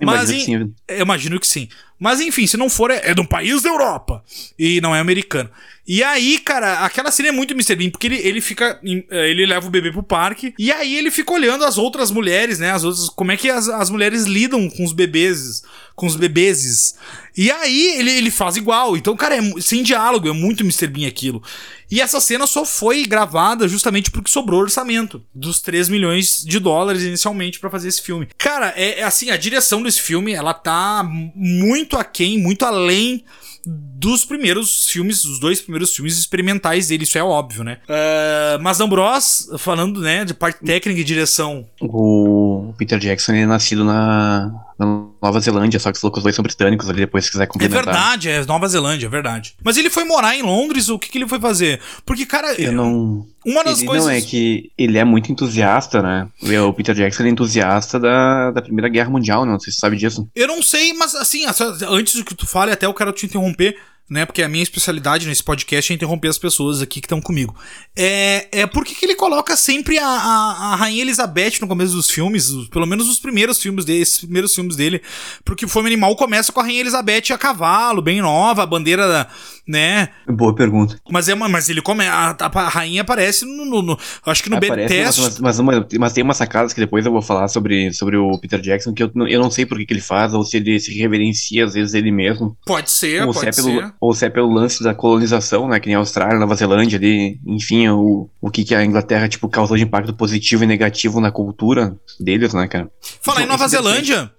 Mas, imagino, em, que sim. eu imagino que sim. Mas enfim, se não for, é, é de um país da Europa. E não é americano. E aí, cara, aquela cena é muito Mr. Bean, porque ele, ele fica. Eh, ele leva o bebê pro parque. E aí ele fica olhando as outras mulheres, né? As outras. Como é que as, as mulheres lidam com os bebês. Com os bebês. E aí ele, ele faz igual. Então, cara, é sem diálogo, é muito Mr. Bean aquilo. E essa cena só foi gravada justamente porque sobrou orçamento dos 3 milhões de dólares inicialmente para fazer esse filme. Cara, é, é assim, a direção desse filme, ela tá muito aquém, muito além dos primeiros filmes, os dois primeiros filmes experimentais dele, isso é óbvio, né? Uh, mas Ambrose, falando, né, de parte técnica e direção. O Peter Jackson é nascido na, na Nova Zelândia, só que os dois são britânicos ali, depois se quiser complementar. É verdade, é Nova Zelândia, é verdade. Mas ele foi morar em Londres, o que, que ele foi fazer? Porque, cara. Eu não. Uma das ele coisas. Não, é que ele é muito entusiasta, né? O Peter Jackson é entusiasta da, da Primeira Guerra Mundial, né? Não sei se você sabe disso. Eu não sei, mas assim, antes do que tu fale, até eu quero te interromper né? Porque a minha especialidade nesse podcast é interromper as pessoas aqui que estão comigo. É, é por que ele coloca sempre a, a, a, Rainha Elizabeth no começo dos filmes, pelo menos os primeiros filmes dele, primeiros filmes dele, porque o Fome Animal começa com a Rainha Elizabeth a cavalo, bem nova, a bandeira, né? Boa pergunta. Mas é uma, mas ele come, a, a, rainha aparece no, no, no acho que no aparece, test. Mas, mas, mas, mas, tem umas sacadas que depois eu vou falar sobre, sobre o Peter Jackson que eu, eu não sei por que, que ele faz ou se ele se reverencia às vezes ele mesmo. Pode ser, ou pode se é ser. Pelo, ou se é pelo lance da colonização, né? Que nem a Austrália, Nova Zelândia ali, enfim, o, o que, que a Inglaterra, tipo, causou de impacto positivo e negativo na cultura deles, né, cara? Falar em Nova Zelândia,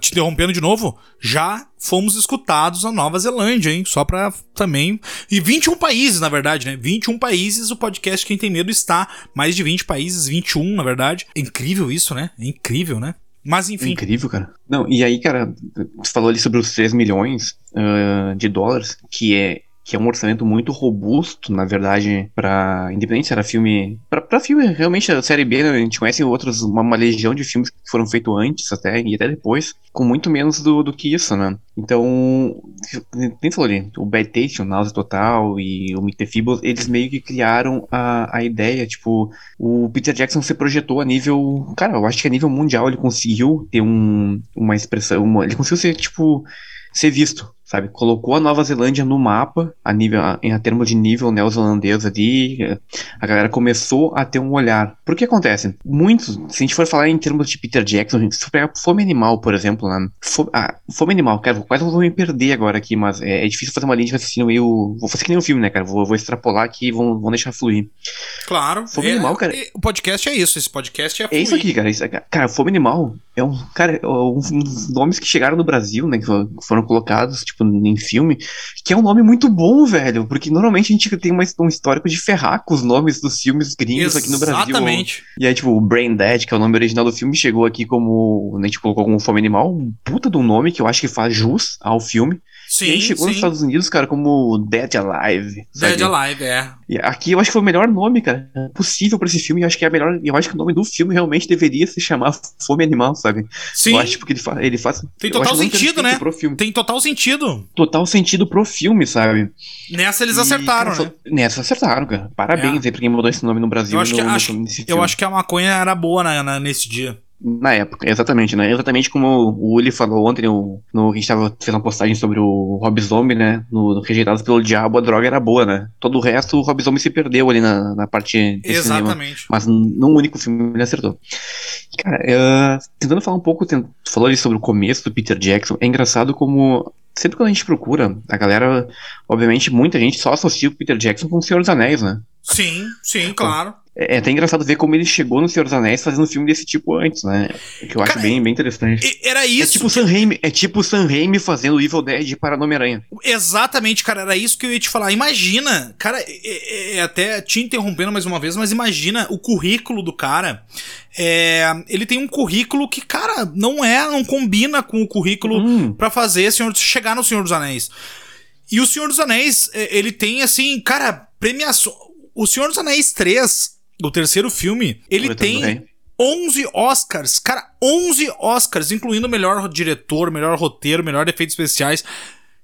te interrompendo de novo, já fomos escutados na Nova Zelândia, hein? Só pra também. E 21 países, na verdade, né? 21 países, o podcast Quem Tem Medo está. Mais de 20 países, 21, na verdade. É incrível isso, né? É incrível, né? Mas enfim. Incrível, cara. Não, e aí, cara, você falou ali sobre os 3 milhões uh, de dólares, que é que é um orçamento muito robusto, na verdade, para independente se era filme, para filme realmente a série B, né, a gente conhece outros uma, uma, legião de filmes que foram feitos antes até e até depois, com muito menos do, do que isso, né? Então, nem falou ali, o Bad Taste, o Náusea Total e o Meet the eles meio que criaram a, a ideia, tipo, o Peter Jackson se projetou a nível, cara, eu acho que a nível mundial ele conseguiu ter um, uma expressão, uma, ele conseguiu ser, tipo, ser visto sabe? Colocou a Nova Zelândia no mapa, a nível, a, em a termo de nível neozelandês ali, a galera começou a ter um olhar. Por que acontece? Muitos, se a gente for falar em termos de Peter Jackson, se for pegar Fome Animal, por exemplo, né? Fome, ah, Fome Animal, cara, quase vou me perder agora aqui, mas é, é, difícil fazer uma linha de raciocínio meio... Vou fazer que nem um filme, né, cara? Vou, vou extrapolar aqui e vão, vão deixar fluir. Claro. Fome é, Animal, cara... O podcast é isso, esse podcast é É isso aqui, cara. Isso, cara, Fome Animal é um, cara, é um dos nomes que chegaram no Brasil, né, que foram colocados, tipo, em filme, que é um nome muito bom, velho, porque normalmente a gente tem uma, um histórico de ferrar com os nomes dos filmes gringos Exatamente. aqui no Brasil. Exatamente. E aí, tipo, o Brain Dead, que é o nome original do filme, chegou aqui como, né, a gente colocou como Fome Animal, um puta de um nome que eu acho que faz jus ao filme. Sim, e aí chegou sim. nos Estados Unidos, cara, como Dead Alive. Dead Alive, é. E aqui eu acho que foi o melhor nome, cara, possível pra esse filme. Eu acho que é a melhor. Eu acho que o nome do filme realmente deveria se chamar Fome Animal, sabe? Sim. Eu acho porque ele, fa ele faz. Tem total sentido, né? Pro filme. Tem total sentido. Total sentido pro filme, sabe? Nessa eles acertaram, e, cara, né? Nessa acertaram, cara. Parabéns É. aí pra quem mudou esse nome no Brasil. Eu acho, que, no, acho, nesse eu acho que a maconha era boa na, na- nesse dia. Na época, exatamente, né? Exatamente como o Uli falou ontem, no, no, a gente tava fez uma postagem sobre o Rob Zombie, né? No, no Rejeitados pelo Diabo, a droga era boa, né? Todo o resto, o Rob Zombie se perdeu ali na, na parte desse cinema. Exatamente. Mas num único filme ele acertou. Cara, eh, tentando falar um pouco, tent- tu falou ali sobre o começo do Peter Jackson, é engraçado como sempre quando a gente procura, a galera, obviamente, muita gente só associa o Peter Jackson com o Senhor dos Anéis, né? Sim, sim, claro. É, é até engraçado ver como ele chegou no Senhor dos Anéis fazendo um filme desse tipo antes, né? Que eu acho Cara, bem, bem interessante. Era É isso. tipo o Sam Raimi, é tipo o Sam Raimi fazendo Evil Dead para Homem-Aranha. Exatamente, cara, era isso que eu ia te falar. Imagina, cara, é, é- é até te interrompendo mais uma vez, mas imagina o currículo do cara. É, ele tem um currículo que, cara, não é, não combina com o currículo Hum. pra fazer Senhor, chegar no Senhor dos Anéis. E o Senhor dos Anéis, é, ele tem, assim, cara, premiação. O Senhor dos Anéis 3, o terceiro filme, ele tem Rei. 11 Oscars. Cara, 11 Oscars, incluindo melhor diretor, melhor roteiro, melhor efeitos especiais.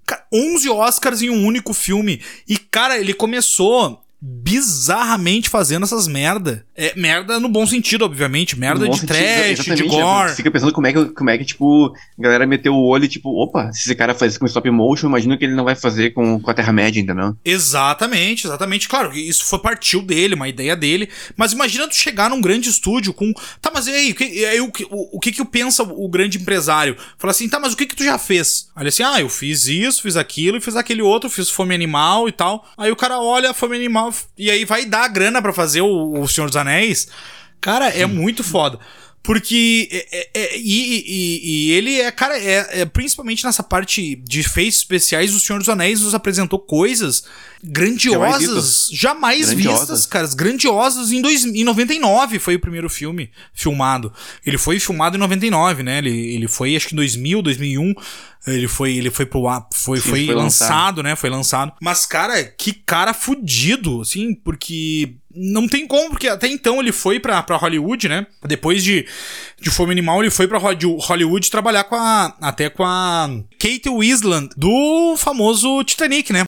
Cara, 11 Oscars em um único filme. E, cara, ele começou bizarramente fazendo essas merda. É, merda no bom sentido, obviamente. Merda de sentido, trash, de gore. Você fica pensando como é, que, como é que, tipo, a galera meteu o olho e, tipo, opa, se esse cara faz isso com stop motion, imagino que ele não vai fazer com, com a Terra-média, entendeu? Exatamente, exatamente. Claro, que isso foi partiu dele, uma ideia dele. Mas imagina tu chegar num grande estúdio com. Tá, mas e aí? O que, aí, o, que- o, o que que pensa o grande empresário? Fala assim, tá, mas o que que tu já fez? Ele assim, ah, eu fiz isso, fiz aquilo, e fiz aquele outro, fiz Fome Animal e tal. Aí o cara olha Fome Animal e aí vai dar a grana pra fazer o, o Senhor dos Anéis. Cara, é muito foda. Porque. é- é- é- e, e- e ele é, cara, é, é principalmente nessa parte de efeitos especiais, o Senhor dos Anéis nos apresentou coisas grandiosas, jamais Grandiosas. vistas, caras, grandiosas em, dois, em 99 foi o primeiro filme filmado. Ele foi filmado em 99, né? Ele, ele foi, acho que em 2000, 2001, ele foi, ele foi pro ar, foi, Sim, foi, foi lançado, lançado. né? Foi lançado. Mas, cara, que cara fudido, assim, porque não tem como, porque até então ele foi pra, pra Hollywood, né? Depois de, de Fome Animal, ele foi pra Hollywood trabalhar com a, até com a Kate Winslet, do famoso Titanic, né?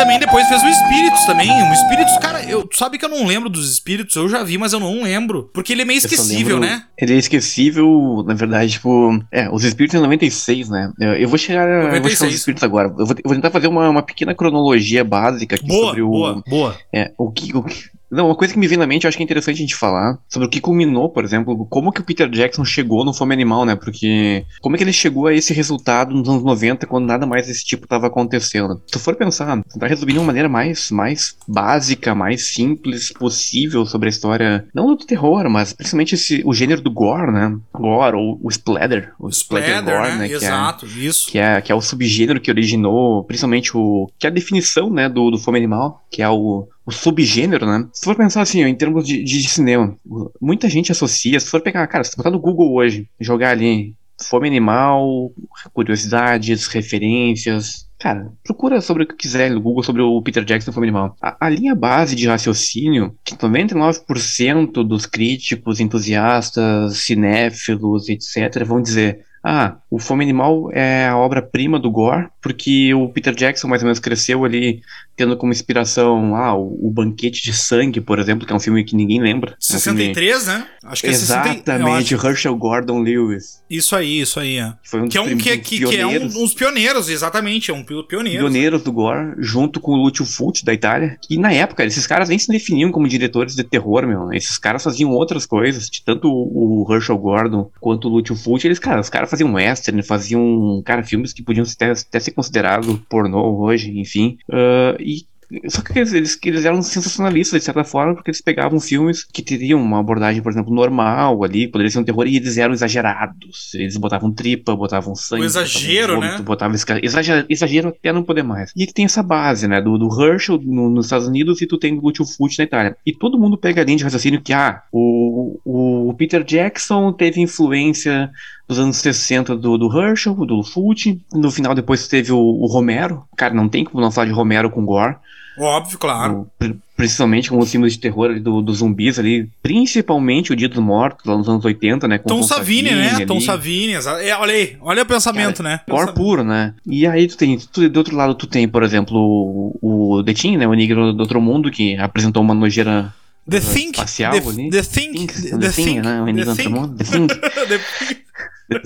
Também depois fez o Espíritos também. O Espíritos, cara, eu, sabe que eu não lembro dos Espíritos, eu já vi, mas eu não lembro. Porque ele é meio esquecível, lembro- né? Ele é esquecível, na verdade, tipo. É, os espíritos em 96, né? Eu, eu vou chegar. Eu vou chegar 96. nos espíritos agora. Eu vou, eu vou tentar fazer uma, uma pequena cronologia básica aqui Boa, sobre o. boa, boa. É, o que, o que- Não, uma coisa que me vem na mente, eu acho que é interessante a gente falar sobre o que culminou, por exemplo, como que o Peter Jackson chegou no Fome Animal, né? Porque como é que ele chegou a esse resultado nos anos 90 quando nada mais desse tipo estava acontecendo? Se tu for pensar, tentar resumir de uma maneira mais, mais básica, mais simples possível sobre a história, não do terror, mas principalmente esse, o gênero do gore, né? Gore, ou o splatter. O Splatter, né? Que é- Exato, isso. que é, que é o subgênero que originou, principalmente o. que é a definição, né, do, do fome animal, que é o, o subgênero, né? Se for pensar assim, em termos de, de cinema, muita gente associa, se for pegar, cara, se botar no Google hoje, jogar ali fome animal, curiosidades, referências. Cara, procura sobre o que quiser no Google sobre o Peter Jackson Fome Animal. A, a linha base de raciocínio, que 99% dos críticos, entusiastas, cinéfilos, etc., vão dizer ah, o Fome Animal é a obra-prima do Gore, porque o Peter Jackson mais ou menos cresceu ali tendo como inspiração ah, o, o Banquete de Sangue, por exemplo, que é um filme que ninguém lembra. 63, é um né? Acho que é Exatamente, acho... Herschel Gordon Lewis. Isso aí, isso aí. É. Foi um que é um que, que, que, é um dos pioneiros, exatamente, é um pioneiro. Pioneiros do Gore, junto com o Lucio Fulci da Itália. E na época, esses caras nem se definiam como diretores de terror, meu. Esses caras faziam outras coisas, tanto o Herschel Gordon quanto o Lucio Fulci, eles, cara, os caras faziam western, faziam, cara, filmes que podiam até, até ser considerados pornô hoje, enfim. Uh, e só que eles, eles eram sensacionalistas, de certa forma, porque eles pegavam filmes que teriam uma abordagem, por exemplo, normal ali, poderia ser um terror, e eles eram exagerados. Eles botavam tripa, botavam sangue. O exagero, botavam vômito, né? Botavam exagero, exagero até não poder mais. E tem essa base, né? Do, do Herschel no, nos Estados Unidos e tu tem o Lúcio Fulci na Itália. E todo mundo pega a linha de raciocínio que, ah, o, o Peter Jackson teve influência dos anos 60 do, do Herschel, do Fulci. No final, depois teve o, o Romero. Cara, não tem como não falar de Romero com Gore. Óbvio, claro. O, principalmente com os filmes de terror do, dos zumbis ali, principalmente o Dia dos Mortos, lá nos anos 80, né? Com Tom, Tom Savini, Savini, né? Ali. Tom Savini, é, olha aí, olha o pensamento, Cara, né? Gore puro, né? E aí tu tem, tu, do outro lado tu tem, por exemplo, o, o Detin, né? O Negro do Outro Mundo, que apresentou uma nojeira The Think, espacial the, ali. The Think, the, the, Thing, né? O Enigma do Outro Mundo. The Think.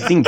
Sim.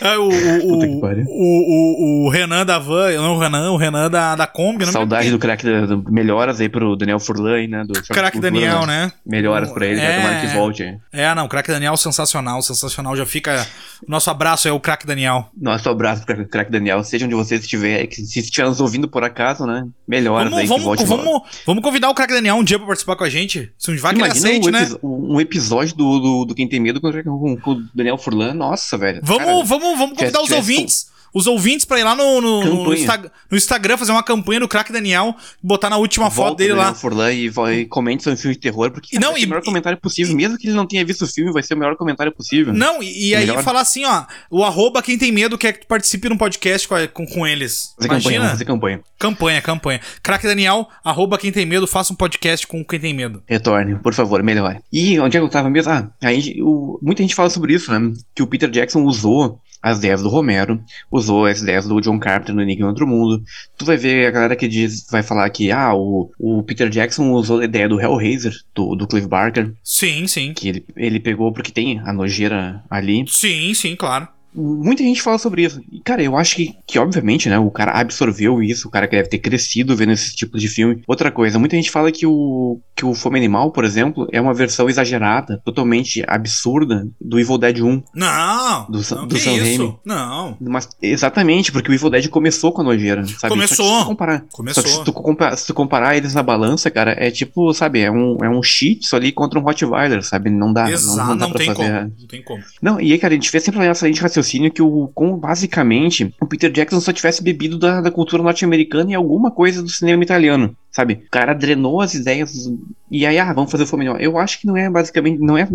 É, o, o, o, o, o, Renan da Van, não o Renan, o Renan da, da Kombi. Não Saudade do craque, melhoras aí pro Daniel Furlan, né? Do craque Daniel, né? Melhoras pra ele, é, tomara que volte. É, não, craque Daniel sensacional, sensacional. Já fica. Nosso abraço é o craque Daniel. Nosso abraço pro craque Daniel, seja onde você estiver, se estiver nos ouvindo por acaso, né? Melhoras vamos, aí, vamos, volte vamos, vamos convidar o craque Daniel um dia pra participar com a gente. Se um vai que aceite, um, né? Um episódio do, do, do Quem Tem Medo com, com, com o Daniel Furlan, nossa, velho. Vamos, Cara, vamos, vamos convidar os ouvintes os ouvintes pra ir lá no, no, no, Insta, no Instagram fazer uma campanha do craque Daniel, botar na última Volta foto dele lá. E, e comente sobre filme de terror, porque não, vai e, o melhor comentário possível. Mesmo que ele não tenha visto o filme, vai ser o melhor comentário possível. Não, e, e aí falar assim, ó, o arroba quem tem medo quer que tu participe num podcast com, com, com eles. Fazer Imagina. campanha, fazer campanha. Campanha, campanha. Craque Daniel, arroba quem tem medo, faça um podcast com quem tem medo. Retorne, por favor, melhore. E onde é que eu tava mesmo? Ah, aí, o, muita gente fala sobre isso, né? Que o Peter Jackson usou as ideias do Romero, usou as ideias do John Carpenter no Enigma Outro Mundo. Tu vai ver a galera que diz, vai falar que, ah, o, o Peter Jackson usou a ideia do Hellraiser, do, do Clive Barker. Sim, sim. Que ele, ele pegou porque tem a nojeira ali. Sim, sim, claro. Muita gente fala sobre isso. E, cara, eu acho que, que, obviamente, né, o cara absorveu isso, o cara que deve ter crescido vendo esse tipo de filme. Outra coisa, muita gente fala que o, que o Fome Animal, por exemplo, é uma versão exagerada, totalmente absurda do Evil Dead 1. Não! Do, não, do Sam Raimi. Não. Mas, exatamente, porque o Evil Dead começou com a nojeira, sabe? Começou. Só se comparar, começou. Se tu, comparar, se tu comparar eles na balança, cara, é tipo, sabe, é um, é um cheat ali contra um Rottweiler, sabe? Não dá. Exato, não, não, dá não pra tem fazer. como. Não tem como. Não, e aí, cara, a gente vê sempre essa linha de raciocínio que o como basicamente o Peter Jackson só tivesse bebido da, da cultura norte-americana e alguma coisa do cinema italiano, sabe? O cara drenou as ideias e aí, ah, vamos fazer o Fominó. Eu acho que não é basicamente, não é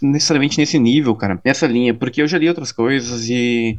necessariamente nesse nível, cara, nessa linha, porque eu já li outras coisas e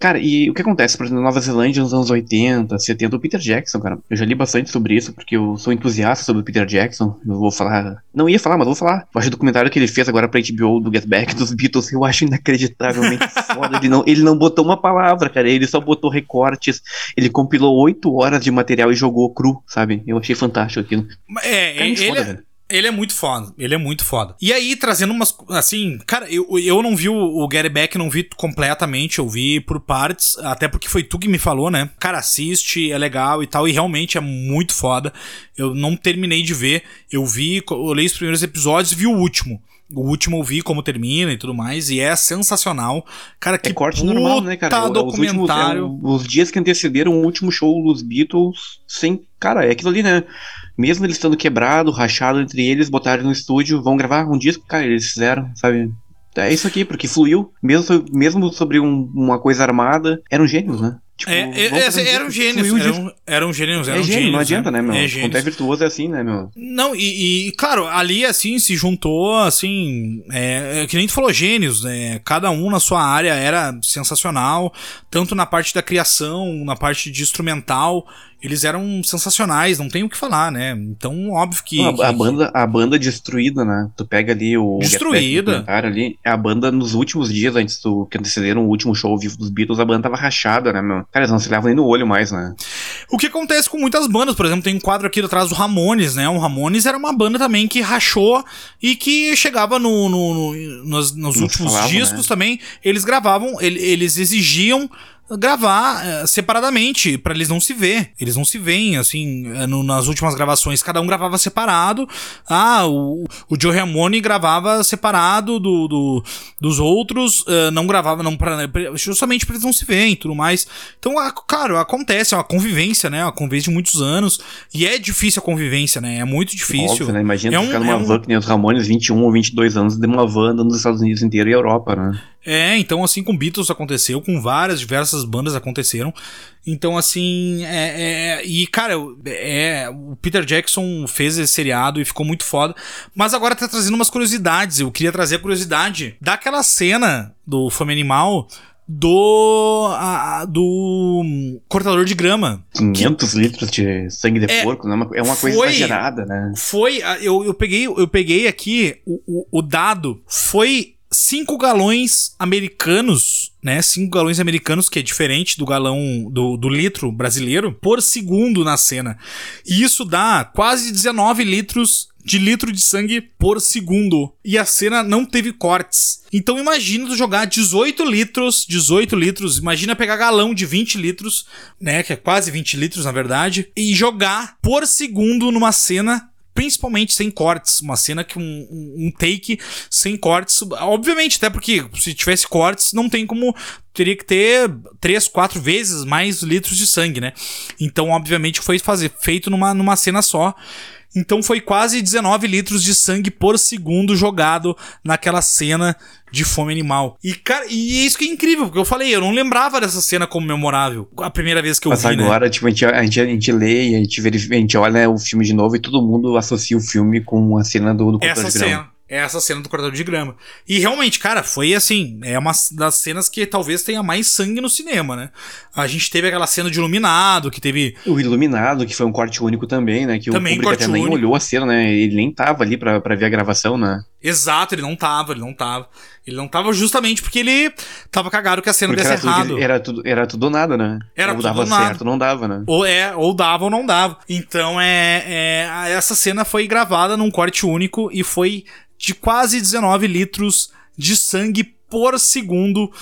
Cara, e o que acontece, por exemplo, na Nova Zelândia nos anos 80, 70, o Peter Jackson, cara, eu já li bastante sobre isso, porque eu sou entusiasta sobre o Peter Jackson, eu vou falar, não ia falar, mas vou falar. Eu acho o documentário que ele fez agora pra HBO do Get Back dos Beatles, eu acho inacreditavelmente foda, ele não, ele não botou uma palavra, cara, ele só botou recortes, ele compilou oito horas de material e jogou cru, sabe? Eu achei fantástico aquilo. É, cara, ele, foda, velho. Ele é muito foda, ele é muito foda. E aí, trazendo umas. Assim, cara, eu, eu não vi o, o Gary Beck, não vi completamente, eu vi por partes, até porque foi tu que me falou, né? Cara, assiste, é legal e tal, e realmente é muito foda. Eu não terminei de ver, eu vi, eu olhei os primeiros episódios e vi o último. O último eu vi como termina e tudo mais, e é sensacional. Cara, que é corte normal, né, cara? documentário. Os, últimos, é, os dias que antecederam o último show dos Beatles, sem. Cara, é aquilo ali, né? Mesmo eles estando quebrado, rachado entre eles, botaram no estúdio, vão gravar um disco, cara, eles fizeram, sabe? É isso aqui, porque fluiu, mesmo, mesmo sobre um, uma coisa armada, eram gênios, né? Tipo, é, é, é, eram gênios, eram, eram gênios, eram é gênio, gênios, não adianta, né, né meu? É Quando é virtuoso é assim, né, meu? Não, e, e claro, ali, assim, se juntou, assim, é, é, que nem tu falou, gênios, né? Cada um na sua área era sensacional, tanto na parte da criação, na parte de instrumental, eles eram sensacionais, não tem o que falar, né? Então, óbvio que. a, que, a banda, a banda destruída, né? Tu pega ali o. Destruída. ali, a banda nos últimos dias, antes do que antecederam o último show vivo dos Beatles, a banda tava rachada, né, meu? Cara, eles não se levam nem no olho mais, né? O que acontece com muitas bandas, por exemplo, tem um quadro aqui atrás do Ramones, né? O Ramones era uma banda também que rachou e que chegava no, no, no nos, nos últimos falavam, discos né? também. Eles gravavam, ele, eles exigiam gravar é, separadamente, para eles não se ver. Eles não se veem, assim, é, no, nas últimas gravações, cada um gravava separado. Ah, o, o Joe Ramone gravava separado do, do dos outros, uh, não gravava, não pra, justamente pra eles não se verem e tudo mais. Então, a, claro, acontece, é uma convivência, né? Uma convivência de muitos anos. E é difícil a convivência, né? É muito difícil. Óbvio, né? Imagina é um, ficar numa é um... van que nem os Ramones, 21 ou 22 anos, de uma van andando nos Estados Unidos inteiro e Europa, né? É, então assim com Beatles aconteceu, com várias diversas bandas aconteceram. Então assim, é, é, e cara, é, o Peter Jackson fez esse seriado e ficou muito foda. Mas agora tá trazendo umas curiosidades. Eu queria trazer a curiosidade daquela cena do Fome Animal do a, do cortador de grama. 500 que, litros de sangue de é, porco, né? É uma coisa foi, exagerada, né? Foi, eu, eu peguei eu peguei aqui o, o, o dado, foi 5 galões americanos, né? 5 galões americanos, que é diferente do galão do, do, litro brasileiro, por segundo na cena. E isso dá quase 19 litros de litro de sangue por segundo. E a cena não teve cortes. Então imagina tu jogar 18 litros, 18 litros, imagina pegar galão de 20 litros, né? Que é quase 20 litros na verdade, e jogar por segundo numa cena principalmente sem cortes. Uma cena que um, um, take sem cortes. Obviamente, até porque se tivesse cortes, não tem como. Teria que ter três, quatro vezes mais litros de sangue, né? Então, obviamente, foi fazer, feito numa, numa cena só. Então foi quase 19 litros de sangue por segundo jogado naquela cena de fome animal. E, cara, e é isso que é incrível, porque eu falei, eu não lembrava dessa cena como memorável. A primeira vez que eu Mas vi. Mas agora, né? tipo, a gente, a, gente, a gente lê e a gente, verifica, a gente olha o filme de novo e todo mundo associa o filme com a cena do, do Essa cena essa cena do cortador de grama. E realmente, cara, foi assim, é uma das cenas que talvez tenha mais sangue no cinema, né? A gente teve aquela cena de Iluminado, que teve... O Iluminado, que foi um corte único também, né? Que também o público até único. nem olhou a cena, né? Ele nem tava ali pra, pra ver a gravação, né? Exato, ele não tava, ele não tava. Ele não tava justamente porque ele tava cagado que a cena porque desse era errado. Tudo, era tudo, era tudo nada, né? Era ou tudo dava nada. certo, não dava, né? Ou é, ou dava ou não dava. Então é, é essa cena foi gravada num corte único e foi de quase 19 litros de sangue por segundo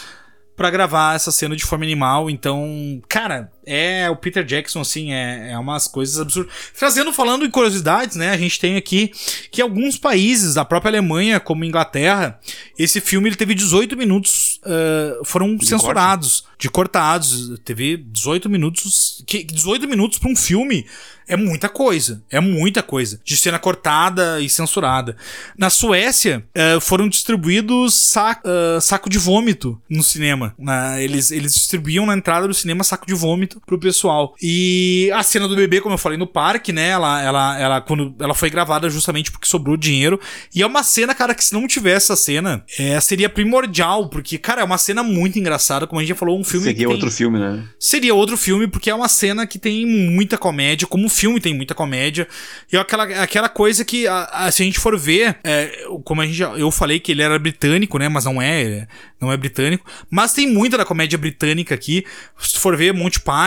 para gravar essa cena de forma animal. Então, cara, é o Peter Jackson, assim, é, é umas coisas absurdas. Trazendo, falando em curiosidades, né? A gente tem aqui que alguns países, da própria Alemanha, como Inglaterra, esse filme ele teve 18 minutos, uh, foram de censurados, corte. de cortados. Teve 18 minutos. Que, 18 minutos para um filme é muita coisa. É muita coisa. De cena cortada e censurada. Na Suécia, uh, foram distribuídos sac, uh, saco de vômito no cinema. Eles, eles distribuíam na entrada do cinema saco de vômito pro pessoal. E a cena do bebê, como eu falei no parque, né? Ela, ela, ela, quando ela foi gravada justamente porque sobrou dinheiro. E é uma cena, cara, que se não tivesse essa cena, é, seria primordial. Porque, cara, é uma cena muito engraçada. Como a gente já falou, um filme. Seria outro tem... filme, né? Seria outro filme, porque é uma cena que tem muita comédia, como filme tem muita comédia. E é aquela, aquela coisa que, a, a, se a gente for ver, é, como a gente, eu falei que ele era britânico, né? Mas não é, não é britânico. Mas tem muita da comédia britânica aqui. Se for ver Monty Python,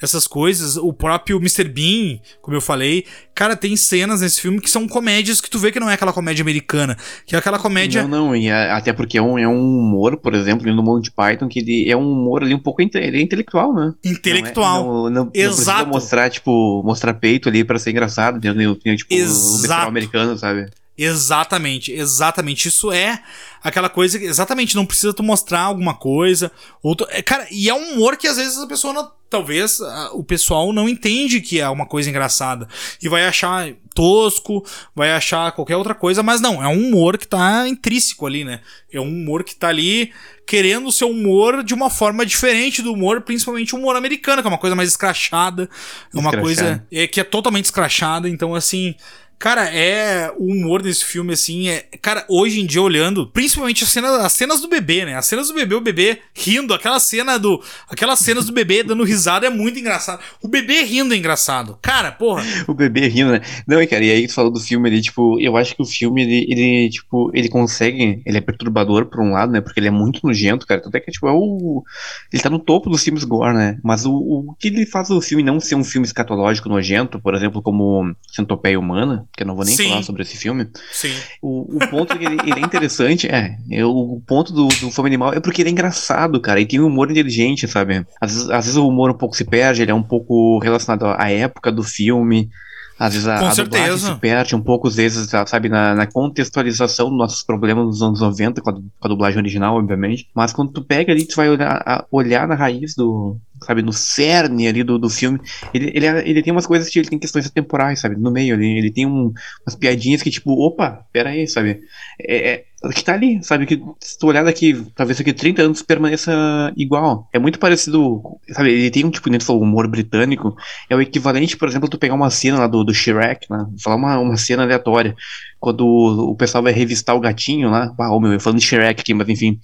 essas coisas, o próprio Mr. Bean, como eu falei. Cara, tem cenas nesse filme que são comédias que tu vê que não é aquela comédia americana. Que é aquela comédia. Não, não, e a, até porque é um, é um humor, por exemplo, no Monty Python, que ele é um humor ali um pouco inte, ele é intelectual, né? Intelectual. Não, é, não, não, Exato. Não mostrar, tipo, mostrar peito ali para ser engraçado, entendeu? Tipo, Exato. americano, sabe? Exatamente, exatamente. Isso é aquela coisa que, exatamente, não precisa tu mostrar alguma coisa. Ou tu, é, cara, e é um humor que às vezes a pessoa não, talvez a, o pessoal não entende que é uma coisa engraçada. E vai achar tosco, vai achar qualquer outra coisa, mas não, é um humor que tá intrínseco ali, né? É um humor que tá ali querendo ser humor de uma forma diferente do humor, principalmente o humor americano, que é uma coisa mais escrachada, é uma coisa é, que é totalmente escrachada, então assim, Cara, é. O humor desse filme, assim, é. Cara, hoje em dia, olhando, principalmente as cenas, as cenas do bebê, né? As cenas do bebê, o bebê rindo, aquela cena do. Aquelas cenas do bebê dando risada é muito engraçado. O bebê rindo é engraçado. Cara, porra. o bebê rindo, né? Não, cara, e aí tu falou do filme ali, tipo, eu acho que o filme, ele, ele, tipo, ele consegue. Ele é perturbador por um lado, né? Porque ele é muito nojento, cara. Tanto é que, tipo, é o. Ele tá no topo dos filmes gore, né? Mas o, o que ele faz o filme não ser um filme escatológico nojento, por exemplo, como Centopeia Humana, que eu não vou nem Sim. falar sobre esse filme. Sim. O, o ponto que ele, ele, é interessante, é, o ponto do, do Fome Animal é porque ele é engraçado, cara, e tem um humor inteligente, sabe? Às vezes, às vezes o humor um pouco se perde, ele é um pouco relacionado à época do filme. Às vezes a, Com a certeza. se perde um pouco, às vezes, sabe, na, na, contextualização dos nossos problemas dos anos 90, com a, com a, dublagem original, obviamente. Mas quando tu pega ali, tu vai olhar, a, olhar na raiz do, sabe, no cerne ali do, do filme, ele, ele, ele tem umas coisas que ele tem questões temporais, sabe, no meio ali, ele tem um, umas piadinhas que tipo, opa, pera aí, sabe, é, é, que tá ali, sabe, que se tu olhar daqui, talvez daqui 30 anos permaneça igual, é muito parecido, sabe, ele tem um tipo, de humor britânico, é o equivalente, por exemplo, tu pegar uma cena lá do, do Shrek, né, falar uma, uma cena aleatória, quando o, o pessoal vai revistar o gatinho lá, ah, meu, eu falando de Shrek aqui, mas enfim,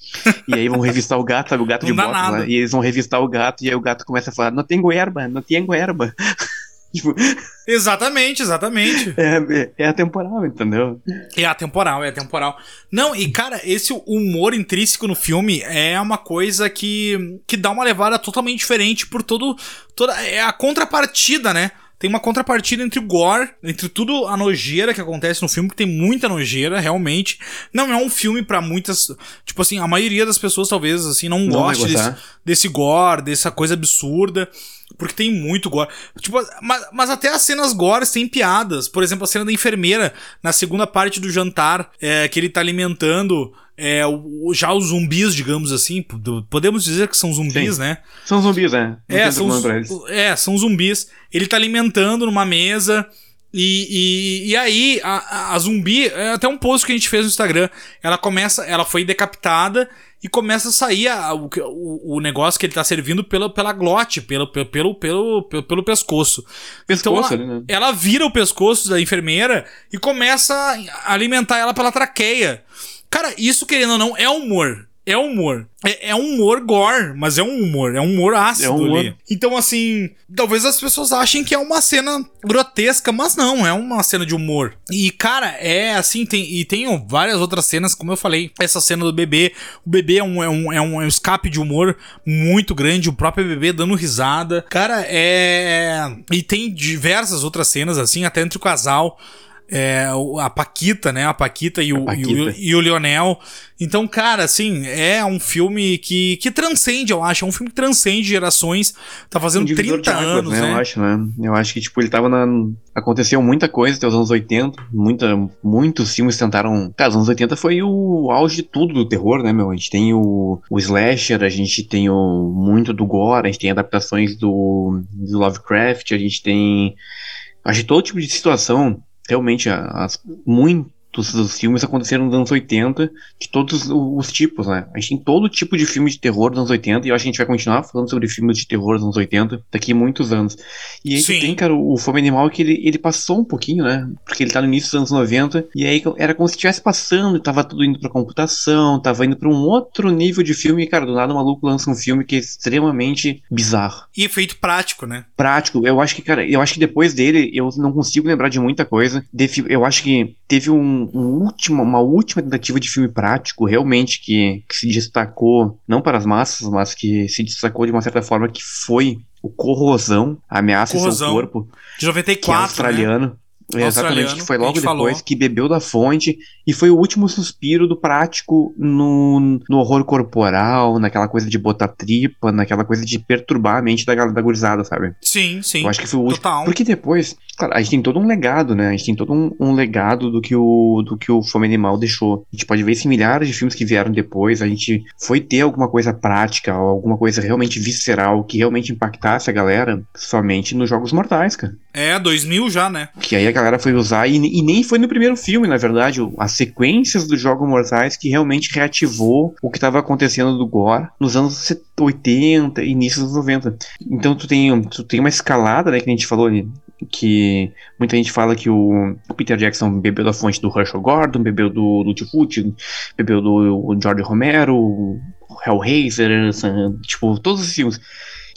e aí vão revistar o gato, sabe, o gato de bota lá, e eles vão revistar o gato, e aí o gato começa a falar, não tem erva, não tem erva. tipo... Exatamente, exatamente. É, é atemporal, entendeu? É atemporal, é atemporal. Não, e cara, esse humor intrínseco no filme é uma coisa que, que dá uma levada totalmente diferente por todo. Toda, é a contrapartida, né? Tem uma contrapartida entre o gore, entre tudo a nojeira que acontece no filme, que tem muita nojeira, realmente. Não é um filme para muitas. Tipo assim, a maioria das pessoas talvez assim não, não goste desse, desse gore, dessa coisa absurda. Porque tem muito gore. Tipo, mas, mas até as cenas gores têm piadas. Por exemplo, a cena da enfermeira na segunda parte do jantar, é, que ele tá alimentando é, o, já os zumbis, digamos assim, podemos dizer que são zumbis, Sim. né? São zumbis, né? é, são, é, são zumbis. Ele tá alimentando numa mesa. E, e, e aí, a, a, zumbi, é até um post que a gente fez no Instagram. Ela começa, ela foi decapitada e começa a sair a, o, o, negócio que ele tá servindo pela, pela glote, pelo, pelo, pelo, pelo, pelo pescoço. pescoço então ela, né? ela vira o pescoço da enfermeira e começa a alimentar ela pela traqueia. Cara, isso querendo ou não é humor. É humor. É, é um humor gore, mas é um humor. É um humor ácido é um humor. ali. Então, assim, talvez as pessoas achem que é uma cena grotesca, mas não, é uma cena de humor. E, cara, é assim, tem, e tem várias outras cenas, como eu falei. Essa cena do bebê. O bebê é um, é um, é um, escape de humor muito grande. O próprio bebê dando risada. Cara, é. E tem diversas outras cenas, assim, até entre o casal é, a Paquita, né? A Paquita e o, Paquita. E, o, e o Lionel. Então, cara, assim, é um filme que, que transcende, eu acho. É um filme que transcende gerações. Tá fazendo um 30 águas, anos, né? né? Eu acho, né? Eu acho que, tipo, ele tava na. Aconteceu muita coisa até os anos 80. Muita, muitos filmes tentaram. Cara, os anos 80 foi o auge de tudo do terror, né, meu? A gente tem o, o slasher, a gente tem o muito do gore, a gente tem adaptações do, do Lovecraft, a gente tem. Acho que todo tipo de situação realmente as, muito dos filmes aconteceram nos anos 80, de todos os tipos, né? A gente tem todo tipo de filme de terror dos anos 80, e eu acho que a gente vai continuar falando sobre filmes de terror dos anos 80 daqui a muitos anos. E aí tem, cara, o Fome Animal que ele, ele passou um pouquinho, né? Porque ele tá no início dos anos 90, e aí era como se estivesse passando, tava tudo indo pra computação, tava indo pra um outro nível de filme, e, cara, do nada o maluco lança um filme que é extremamente bizarro. E efeito prático, né? Prático. Eu acho que, cara, eu acho que depois dele, eu não consigo lembrar de muita coisa. Eu acho que teve um, um último, uma última tentativa de filme prático, realmente, que, que se destacou, não para as massas, mas que se destacou de uma certa forma, que foi o Corrosão, a Ameaça Corrosão, seu corpo. De 94, que é australiano. Né? É, exatamente, que foi logo depois falou. que bebeu da fonte e foi o último suspiro do prático no, no horror corporal, naquela coisa de botar tripa, naquela coisa de perturbar a mente da, da gurizada, sabe? Sim, sim. Eu acho que foi o último. Total. Porque depois, Claro, a gente tem todo um legado, né? A gente tem todo um, um, legado do que, o, do que o Fome Animal deixou. A gente pode ver esses milhares de filmes que vieram depois. A gente foi ter alguma coisa prática, alguma coisa realmente visceral, que realmente impactasse a galera somente nos Jogos Mortais, cara. É, 2000 já, né? Que aí a galera foi usar, e, e nem foi no primeiro filme, na verdade, as sequências dos Jogos Mortais que realmente reativou o que estava acontecendo do Gore nos anos 80, início dos 90. Então tu tem, tu tem uma escalada, né, que a gente falou ali que muita gente fala que o, Peter Jackson bebeu da fonte do Herschel Gordon, bebeu do Lutfoot, bebeu do George Romero, Hellraiser, tipo, todos os filmes.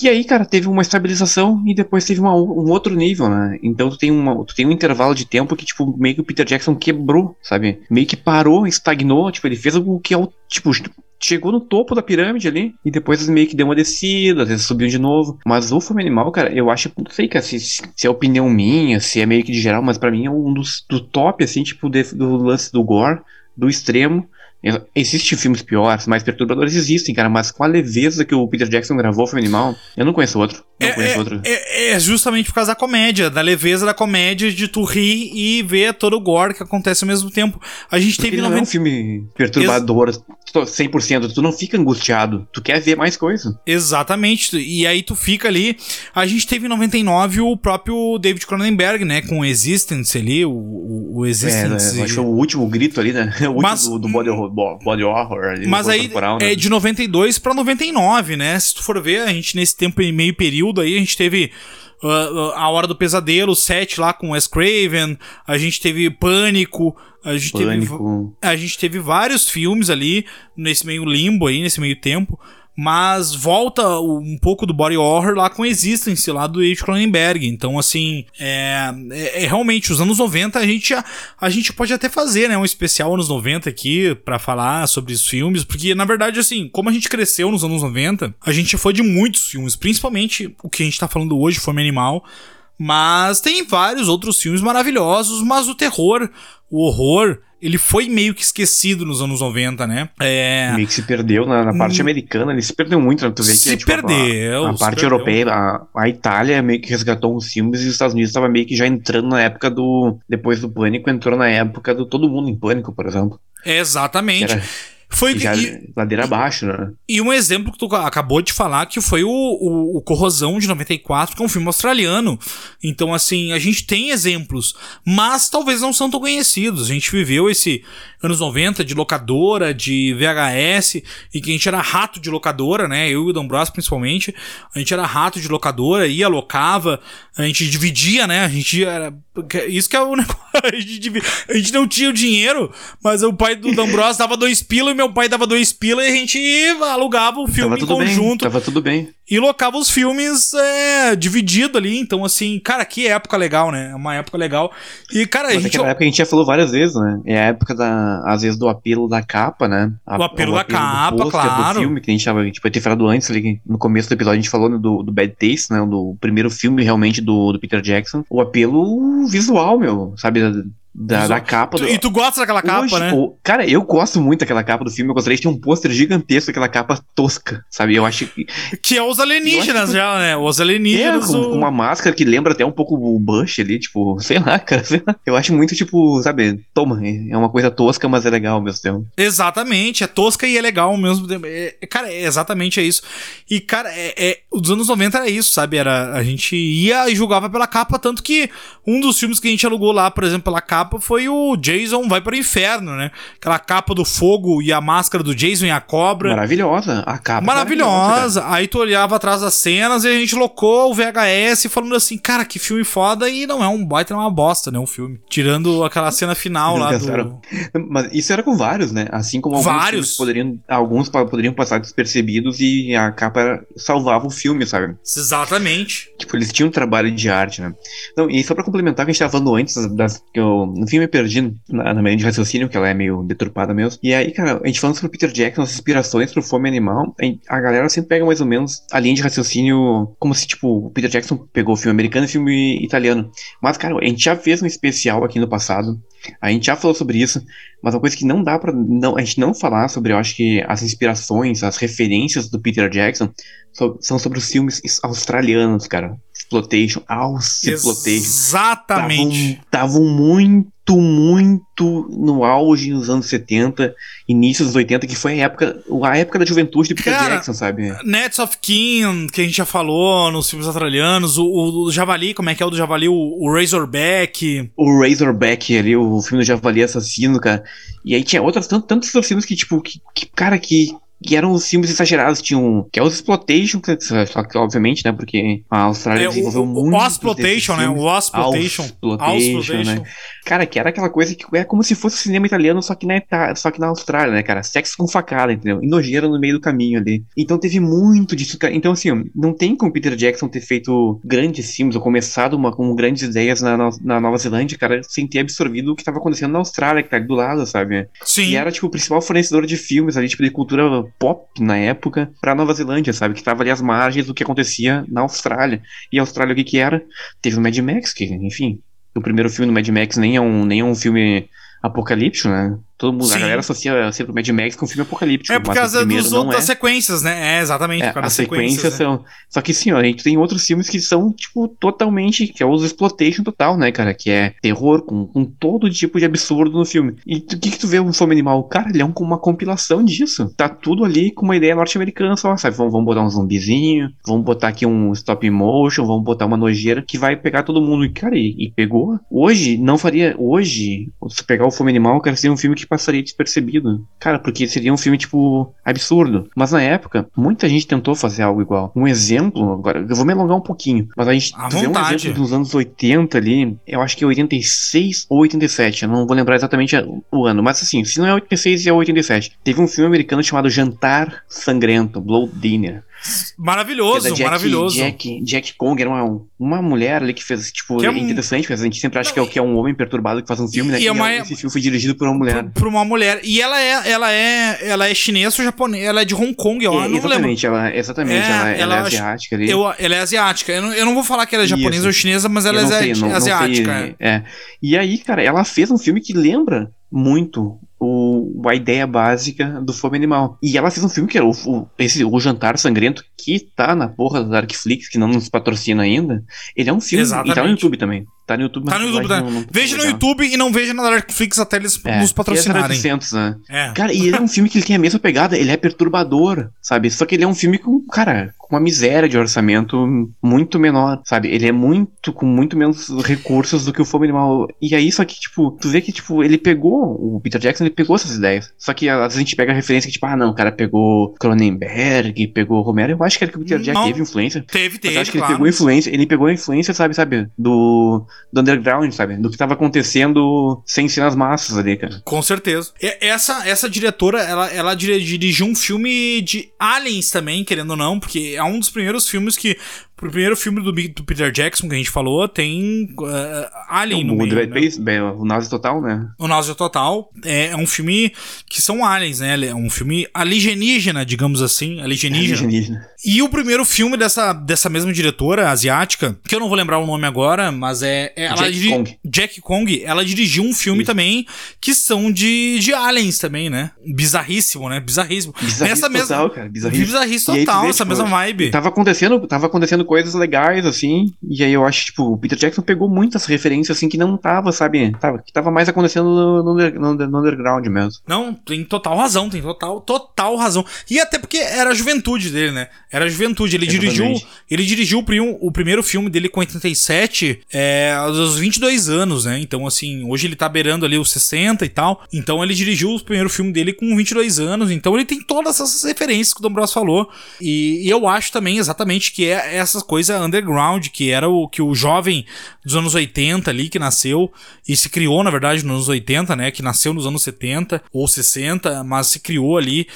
E aí, cara, teve uma estabilização e depois teve uma, um outro nível, né? Então tu tem, uma, tu tem um intervalo de tempo que, tipo, meio que o Peter Jackson quebrou, sabe? Meio que parou, estagnou, tipo, ele fez o que é o, tipo, chegou no topo da pirâmide ali e depois meio que deu uma descida, às vezes subiu de novo. Mas o Fome Animal, cara, eu acho, não sei, cara, se, se é opinião minha, se é meio que de geral, mas para mim é um dos do top, assim, tipo, de, do lance do gore, do extremo. Existem filmes piores, mais perturbadores existem, cara, mas com a leveza que o Peter Jackson gravou Filme Animal, eu não conheço outro. Não é, conheço é, outro. É, é, justamente por causa da comédia, da leveza da comédia, de tu rir e ver todo o gore que acontece ao mesmo tempo. A gente Porque teve. Não 90... é um filme perturbador, Ex 100%, tu não fica angustiado, tu quer ver mais coisa. Exatamente, e aí tu fica ali. A gente teve em 99 o próprio David Cronenberg, né, com Existence ali, o, o, o Existence. É, acho que foi o último grito ali, né? O último Mas, do, do body, body horror. Ali, mas aí corporal, né? é de 92 pra 99, né? Se tu for ver, a gente nesse tempo e meio período aí, a gente teve uh, A Hora do Pesadelo, 7 lá com Wes Craven, a gente teve Pânico, a gente, Pânico. Teve, a gente teve vários filmes ali nesse meio limbo aí, nesse meio tempo. Mas volta um pouco do body horror lá com Existence, lá do H. Cronenberg. Então, assim, é, é, é, realmente, os anos 90 a gente, a, a gente pode até fazer, né, um especial anos 90 aqui para falar sobre os filmes, porque, na verdade, assim, como a gente cresceu nos anos 90, a gente foi de muitos filmes, principalmente o que a gente tá falando hoje, Fome Animal, mas tem vários outros filmes maravilhosos, mas o terror, o horror, ele foi meio que esquecido nos anos 90, né? É... Meio que se perdeu na, na parte hum... americana, ele se perdeu muito, né? Tu vê que se tipo, perdeu, a, a parte perdeu. europeia, a, a, Itália meio que resgatou os filmes e os Estados Unidos estava meio que já entrando na época do. Depois do Pânico, entrou na época do Todo Mundo em Pânico, por exemplo. Exatamente. Era... Foi já e, ladeira abaixo, né? E um exemplo que tu acabou de falar que foi o, o, o, Corrosão de 94, que é um filme australiano. Então, assim, a gente tem exemplos, mas talvez não são tão conhecidos. A gente viveu esse anos 90 de locadora, de VHS, e que a gente era rato de locadora, né? Eu e o D'Ambrosio principalmente. A gente era rato de locadora, ia, locava, a gente dividia, né? A gente era. Isso que é o negócio. A gente, a gente não tinha o dinheiro, mas o pai do D'Ambrosio dava dois pila meu pai dava dois pila e a gente alugava o filme em conjunto. Bem, tava tudo bem. E locava os filmes é, dividido ali. Então, assim, cara, que época legal, né? É uma época legal. E, cara, Mas a gente. Naquela época a gente já falou várias vezes, né? É a época, da, às vezes, do apelo da capa, né? A, o apelo o da capa, do claro. do filme, que a gente, tava, a gente vai ter falado antes ali, no começo do episódio, a gente falou do, do Bad Taste, né? Do primeiro filme, realmente, do, do Peter Jackson. O apelo visual, meu, sabe? Da, da, capa do... E tu gosta daquela capa, Hoje, né? O... Cara, eu gosto muito daquela capa do filme. Eu gostaria de ter um pôster gigantesco daquela capa tosca, sabe? Eu acho que. Que é os alienígenas que... já, né? Os alienígenas. É, com, com, uma máscara que lembra até um pouco o Bush ali, tipo, sei lá, cara. Sei lá. Eu acho muito, tipo, sabe? Toma, é uma coisa tosca, mas é legal ao mesmo tempo. Exatamente, é tosca e é legal ao mesmo tempo. É, cara, é exatamente é isso. E, cara, é, é, os anos 90 era isso, sabe? Era, a gente ia e julgava pela capa, tanto que um dos filmes que a gente alugou lá, por exemplo, pela capa, foi o Jason vai para o inferno, né? Aquela capa do fogo e a máscara do Jason e a cobra. Maravilhosa, a capa. Maravilhosa. maravilhosa Aí tu olhava atrás das cenas e a gente locou o VHS falando assim, cara, que filme foda e não é um baita, é uma bosta, né? Um filme. Tirando aquela cena final lá do... Mas isso era com vários, né? Assim como alguns vários. poderiam, alguns poderiam passar despercebidos e a capa salvava o filme, sabe? Exatamente. Tipo, eles tinham um trabalho de arte, né? Então, e só pra complementar o que a gente tava falando antes, das, que eu, no filme perdi na, na linha de raciocínio, que ela é meio deturpada mesmo. E aí, cara, a gente falando sobre o Peter Jackson, as inspirações pro Fome Animal, a galera sempre pega mais ou menos a linha de raciocínio como se, tipo, o Peter Jackson pegou filme americano e filme italiano. Mas, cara, a gente já fez um especial aqui no passado, a gente já falou sobre isso, mas uma coisa que não dá pra não, a gente não falar sobre, eu acho que as inspirações, as referências do Peter Jackson so, são sobre os filmes australianos, cara. Exploitation, House Exploitation. Exatamente. Estavam muito, muito no auge nos anos 70, início dos 80, que foi a época, a época da juventude do Peter Cara, Jackson, sabe? Nets of King, que a gente já falou nos filmes australianos, o, o, o Javali, como é que é o do Javali? O, o Razorback. O Razorback ali, o filme do Javali Assassino, cara. E aí tinha outras, tantos, tantos filmes que, tipo, que, que cara, que que eram os filmes exagerados. Tinham. Que é os Exploitation, que, só que, obviamente, né? Porque a Austrália É, desenvolveu o, muito. o Exploitation, né? O Exploitation. né? Cara, que era aquela coisa que é como se fosse cinema italiano, só que na, Ita- só que na Austrália, né, cara? Sexo com facada, entendeu? E nojeira no meio do caminho ali. Então teve muito disso, cara. Então, assim, não tem como Peter Jackson ter feito grandes filmes ou começado uma, com grandes ideias na, na, na Nova Zelândia, cara, sem ter absorvido o que tava acontecendo na Austrália, que tá ali do lado, sabe? Sim. E era, tipo, o principal fornecedor de filmes ali, tipo, de cultura pop na época pra Nova Zelândia, sabe? Que tava ali às margens do que acontecia na Austrália. E a Austrália, o que que era? Teve o Mad Max, que, enfim, o primeiro filme do Mad Max nem é um, nem é um filme apocalíptico, né? Todo mundo, Sim. a galera associa sempre o Mad Max com um filme apocalíptico. É por o causa primeiro dos não outras é. sequências, né? É, exatamente. É, as das sequências né? são. Só que sim, ó, a gente tem outros filmes que são, tipo, totalmente. Que é os exploitation total, né, cara? Que é terror com, com todo tipo de absurdo no filme. E o que, que tu vê um Fome Animal? Cara, ele é um- uma compilação disso. Tá tudo ali com uma ideia norte-americana só, sabe? Vamos, vamos botar um zumbizinho, vamos botar aqui um stop motion, vamos botar uma nojeira que vai pegar todo mundo. E, cara, e, e pegou. Hoje, não faria. Hoje, se pegar o Fome Animal, cara, seria um filme que passaria despercebido. Cara, porque seria um filme, tipo, absurdo. Mas na época, muita gente tentou fazer algo igual. Um exemplo, agora, eu vou me alongar um pouquinho, mas a gente vê um exemplo dos anos 80 ali, eu acho que é 86 ou 87, eu não vou lembrar exatamente o ano, mas assim, se não é 86 é 87. Teve um filme americano chamado Jantar Sangrento, Blood Dinner. Maravilhoso, Jack, maravilhoso. Jack, Jack Kong era uma, uma mulher ali que fez, tipo, Que é um- interessante, porque a gente sempre acha que, é, que é um homem perturbado que faz um filme, né? E é uma- esse filme foi dirigido por uma mulher. Por, por uma mulher. E ela é, ela é, ela é chinesa ou japonesa? Ela é de Hong Kong, eu É, não lembro. exatamente, ela, exatamente, É, ela, ela é asiática ali. Eu, ela é asiática. Eu não, eu não vou falar que ela é japonesa Isso. ou chinesa, mas ela Eu é não sei, asi- não- não asiática. é. E aí, cara, ela fez um filme que lembra muito o, a ideia básica do Fome Animal. E ela fez um filme que era o, o- esse, o Jantar Sangrento, que tá na porra da Darkflix, que não nos patrocina ainda. Ele é um filme. E tá no Exatamente. YouTube também. Tá no YouTube, Tá no YouTube, tá? não- não- Veja no. YouTube e não veja na Netflix até eles É, nos é patrocinarem. 800, né? É. Cara, e ele é um filme que ele tem a mesma pegada, ele é perturbador, sabe? Só que ele é um filme com, cara, com uma miséria de orçamento muito menor, sabe? Ele é muito, com muito menos recursos do que o Fome Animal. E aí, só que, tipo, tu vê que, tipo, ele pegou, o Peter Jackson, ele pegou essas ideias. Só que às vezes a gente pega a referência que, tipo, ah, não, o cara pegou Cronenberg, pegou Romero. Eu acho que era que o Peter Jackson teve influência. Teve, teve, eu acho que claro. ele pegou influência, ele pegou a influência, sabe, sabe, do, do underground, sabe? Do que tava acontecendo sem ser nas massas ali, cara. Com certeza. E- Essa, essa diretora, ela, ela dirigiu um filme de Aliens também, querendo ou não, porque é um dos primeiros filmes que. O primeiro filme do, do Peter Jackson que a gente falou tem uh, Alien no o meio, Dead né? Space, bem, o Nazi Total, né? O Náusea Total é, é um filme que são aliens, né? É um filme alienígena, digamos assim, alienígena. Alienígena. E o primeiro filme dessa, dessa mesma diretora asiática, que eu não vou lembrar o nome agora, mas é. é ela Jack Kong. Jack Kong, ela dirigiu um filme Isso. também que são de, de aliens também, né? Bizarríssimo, né? Bizarríssimo. Nessa total, mesma. cara. Aí tu total, essa tipo, mesma vibe. Tava acontecendo, tava acontecendo coisas legais, assim, e aí eu acho, tipo, o Peter Jackson pegou muitas referências, assim, que não tava, sabe, tava, que tava mais acontecendo no, no no no underground mesmo. Não, tem total razão, tem total, total razão. E até porque era a juventude dele, né? Era a juventude. Ele dirigiu, Exatamente. ele dirigiu o, prim- o primeiro filme dele com 87, é, aos 22 anos, né? Então, assim, hoje ele tá beirando ali os 60 e tal. Então, ele dirigiu o primeiro filme dele com 22 anos. Então, ele tem todas essas referências que o Dom Bros falou. E, e eu acho também exatamente que é essa coisa underground, que era o que o jovem dos anos 80 ali, que nasceu e se criou, na verdade, nos anos 80, né? Que nasceu nos anos 70 ou 60, mas se criou ali.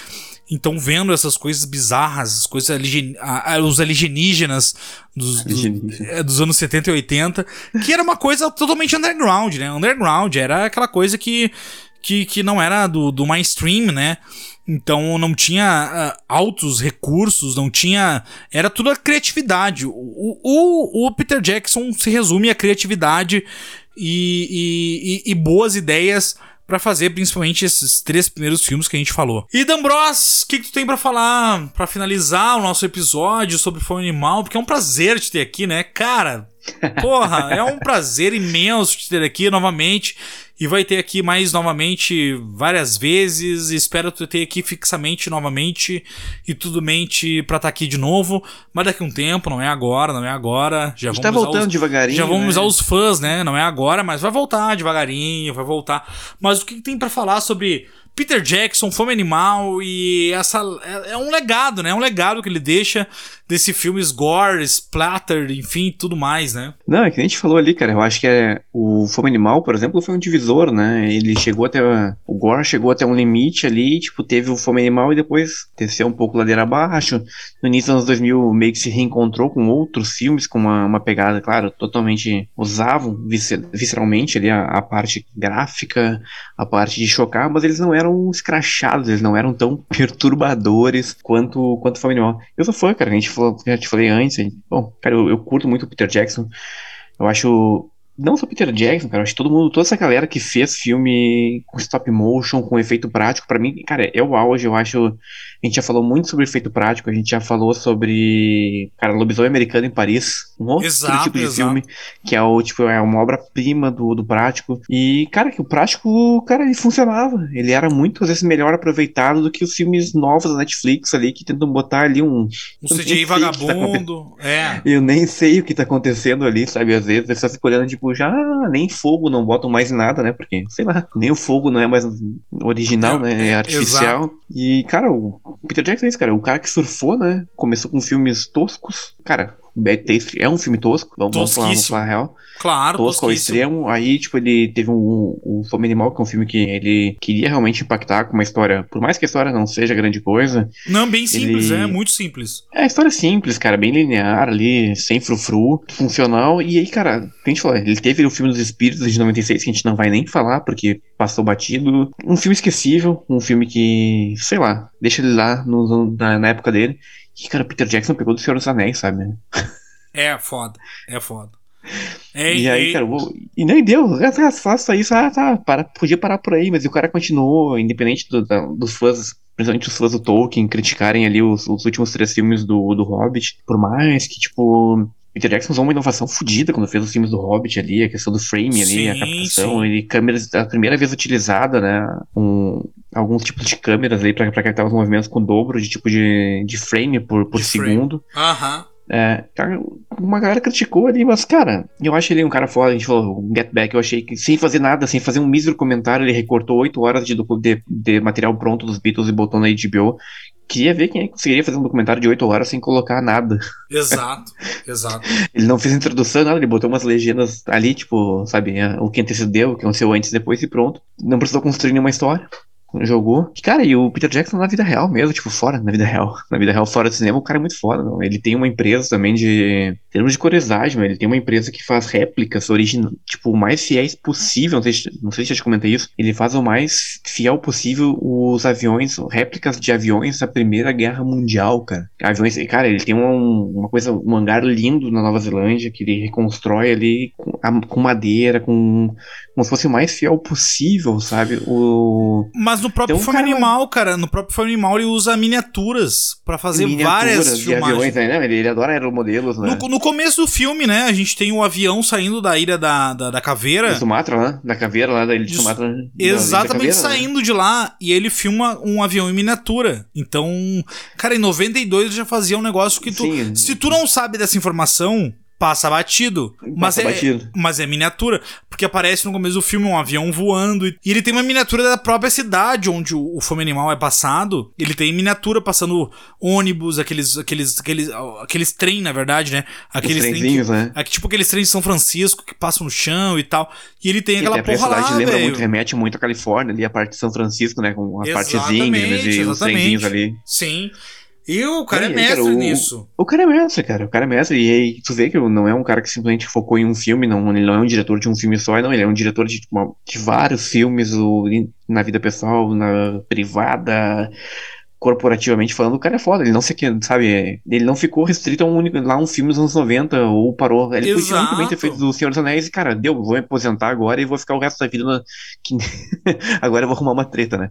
Então, vendo essas coisas bizarras, as coisas alien, a- a- os alienígenas dos, dos, é, dos anos 70 e 80, que era uma coisa totalmente underground, né? Underground, era aquela coisa que, que, que não era do, do mainstream, né? Então não tinha ah, altos recursos, não tinha. Era tudo a criatividade. O, o, o Peter Jackson se resume a criatividade e, e, e- e boas ideias pra fazer principalmente esses três primeiros filmes que a gente falou. E D'Ambros, o que, que tu tem pra falar pra finalizar o nosso episódio sobre Fome Animal? Porque é um prazer te ter aqui, né? Cara, porra, é um prazer imenso te ter aqui novamente. E vai ter aqui mais novamente várias vezes. Espero te ter aqui fixamente novamente e tudo mente pra estar aqui de novo. Mas daqui a um tempo, não é agora, não é agora. Já A gente vamos tá voltando os- devagarinho, já vamos né? usar os fãs, né? Não é agora, mas vai voltar devagarinho, vai voltar. Mas o que que tem pra falar sobre Peter Jackson, Fome Animal e essa é, é, um legado, né? É um legado que ele deixa desse filme gore, splatter, enfim, tudo mais, né? Não, é que a gente falou ali, cara. Eu acho que é o Fome Animal, por exemplo, foi um divisor, né? Ele chegou até o gore chegou até um limite ali, tipo, teve o Fome Animal e depois desceu um pouco ladeira abaixo. No início dos anos 2000 meio que se reencontrou com outros filmes com uma, uma pegada, claro, totalmente usavam visceralmente ali a, a parte gráfica, a parte de chocar, mas eles não eram escrachados, eles não eram tão perturbadores quanto quanto Fome Animal. Eu sou fã, cara, a gente falou, já te falei antes, bom, cara, eu, eu curto muito o Peter Jackson. Eu acho não só Peter Jackson, cara, acho que todo mundo, toda essa galera que fez filme com stop motion, com efeito prático, para mim, cara, é o auge, eu acho a gente já falou muito sobre efeito prático, a gente já falou sobre, cara, Lobisomem Americano em Paris, um outro exato, tipo de exato. filme, que é o tipo, é uma obra-prima do, do prático. E, cara, que o prático, cara, ele funcionava. Ele era muito, às vezes, melhor aproveitado do que os filmes novos da Netflix ali, que tentam botar ali um. Um CGI tá vagabundo. Tá é. Eu nem sei o que tá acontecendo ali, sabe? Às vezes, você fica olhando, tipo, já nem fogo não botam mais nada, né? Porque, sei lá, nem o fogo não é mais original, é, né? É artificial. Exato. E, cara, o Peter Jackson é isso, cara. O cara que surfou, né? Começou com filmes toscos. Cara, Bad Taste é um filme tosco, vamos, vamos falar, vamos falar real. Claro, tosco ao extremo. Aí, tipo, ele teve um, um Fome Animal, que é um filme que ele queria realmente impactar com uma história, por mais que a história não seja grande coisa. Não, bem simples, ele... é muito simples. É, a história é simples, cara, bem linear ali, sem frufru, funcional. E aí, cara, a gente falou, ele teve o filme dos Espíritos de 96, que a gente não vai nem falar, porque passou batido. Um filme esquecível, um filme que, sei lá, deixa ele lá no, na, na época dele. E, cara, Peter Jackson pegou do Senhor dos Anéis, sabe? É foda, é foda. e aí, cara, vou... e nem deu, ah, faça isso, ah, tá, para, podia parar por aí, mas o cara continuou, independente do, da, dos fãs, principalmente os fãs do Tolkien, criticarem ali os, os últimos três filmes do, do Hobbit, por mais que, tipo, Peter Jackson usou uma inovação fodida quando fez os filmes do Hobbit ali, a questão do frame ali, sim, a captação, sim. ele câmeras, a primeira vez utilizada, né, um, alguns tipos de câmeras aí para captar os movimentos com dobro de tipo de, de frame por, por segundo. Aham. É, uma galera criticou ali, mas, cara, eu acho ele um cara foda. A gente falou, Get Back, eu achei que sem fazer nada, sem fazer um mísero comentário, ele recortou 8 horas de, de, de material pronto dos Beatles e botou na HBO. Queria ver quem é conseguiria fazer um documentário de 8 horas sem colocar nada. Exato, exato. ele não fez introdução, nada, ele botou umas legendas ali, tipo, sabe, o que antecedeu, o que aconteceu antes, depois e pronto. Não precisou construir nenhuma história jogou. Cara, e o Peter Jackson na vida real mesmo, tipo, fora, na vida real. Na vida real, fora do cinema, o cara é muito foda. Ele tem uma empresa também de. Em termos de curiosidade, ele tem uma empresa que faz réplicas originais, tipo, o mais fiéis possível. Não sei, se, não sei se eu te comentei isso. Ele faz o mais fiel possível os aviões, réplicas de aviões da Primeira Guerra Mundial, cara. Aviões, cara, ele tem um, uma coisa, um hangar lindo na Nova Zelândia que ele reconstrói ali com, a, com madeira, com. Como se fosse o mais fiel possível, sabe? O. Mas no próprio então, Fome Animal, cara, no próprio Fome Animal ele usa miniaturas para fazer várias filmagens. Aviões, né? ele, ele adora aeromodelos, né? No, no, começo do filme, né, a gente tem o um avião saindo da ilha da, da, da caveira. De Sumatra, né? Da caveira lá, da ilha de Sumatra. Exatamente, caveira, né? saindo né? de lá e ele filma um avião em miniatura. Então, cara, em 92 ele já fazia um negócio que tu... Sim. Se tu não sabe dessa informação, passa batido. Mas, é, batido. mas é miniatura. Porque aparece no começo do filme um avião voando. E, ele tem uma miniatura da própria cidade onde o, o Fome Animal é passado. Ele tem miniatura passando ônibus, aqueles. aqueles, aqueles, aqueles trem, na verdade, né? Aqueles trem que, né? Tipo aqueles trens de São Francisco que passam no chão e tal. E ele tem e aquela porra lá, lembra véio. muito, remete muito à Califórnia, ali a parte de São Francisco, né? Com a partezinha e os trenzinhos ali. Sim. E o cara é, é mestre cara, o, nisso. O cara é mestre, cara. O cara é mestre. E aí tu vê que não é um cara que simplesmente focou em um filme, não, ele não é um diretor de um filme só, não. Ele é um diretor de, uma, de vários filmes na vida pessoal, na privada corporativamente falando, o cara é foda. Ele não se sabe, ele não ficou restrito a um único, lá um filme dos anos 90 ou parou. Ele Exato. podia também ter feito do Senhor dos Anéis e, cara, deu, vou me aposentar agora e vou ficar o resto da vida na, que, agora eu vou arrumar uma treta, né?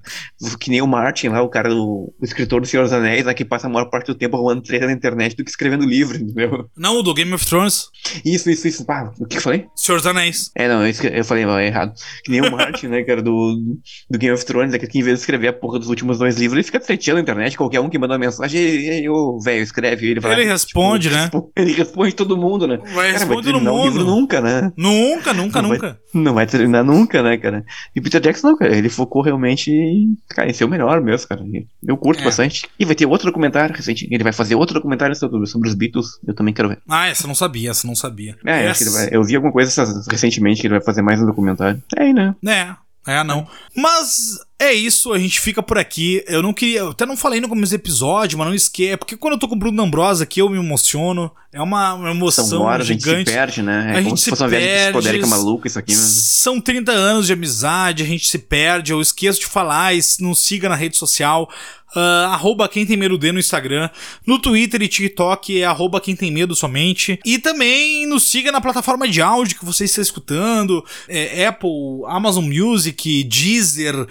Que nem o Martin lá, o cara, o, o escritor do Senhor dos Anéis, lá que passa a maior parte do tempo arrumando treta na internet do que escrevendo livro, entendeu? Não, o do Game of Thrones. Isso, isso, isso. Ah, o que eu falei? Senhor dos Anéis. É, não, eu, eu falei mal, é errado. Que nem o Martin, né, cara, do, do Game of Thrones, é que em vez de escrever a porra dos últimos dois livros, ele fica treteando na internet, qualquer um que manda uma mensagem, o velho escreve, ele vai. Ele responde, né? respo- Ele responde todo mundo, né? Vai Cara, responder todo livro mundo. nunca, né? Nunca, nunca, Não vai- nunca. Não vai terminar nunca, né, cara? E Peter Jackson, não, cara, ele focou realmente em, cara, em ser o melhor mesmo, cara. Eu curto É. bastante. E vai ter outro documentário recente. Ele vai fazer outro documentário sobre, sobre os Beatles. Eu também quero ver. Ah, essa eu não sabia, essa eu não sabia. É, eu, acho que ele vai- eu vi alguma coisa recentemente que ele vai fazer mais um documentário. É aí, né? É, é, não. Mas é isso, a gente fica por aqui. Eu não queria. Eu até não falei no começo do episódio, mas não esquece. Porque quando eu tô com o Bruno Ambrosa aqui, eu me emociono. É uma, uma emoção São horas, a gente se gigante. perde, né? É A como gente se se fosse uma viagem perde, psicodélica maluca isso aqui, né? São 30 anos de amizade, a gente se perde, eu esqueço de falar, nos siga na rede social, ah, arroba quem tem medo D no Instagram, no Twitter e TikTok é arroba quem tem medo somente, e também nos siga na plataforma de áudio que você está escutando, é, Apple, Amazon Music, Deezer,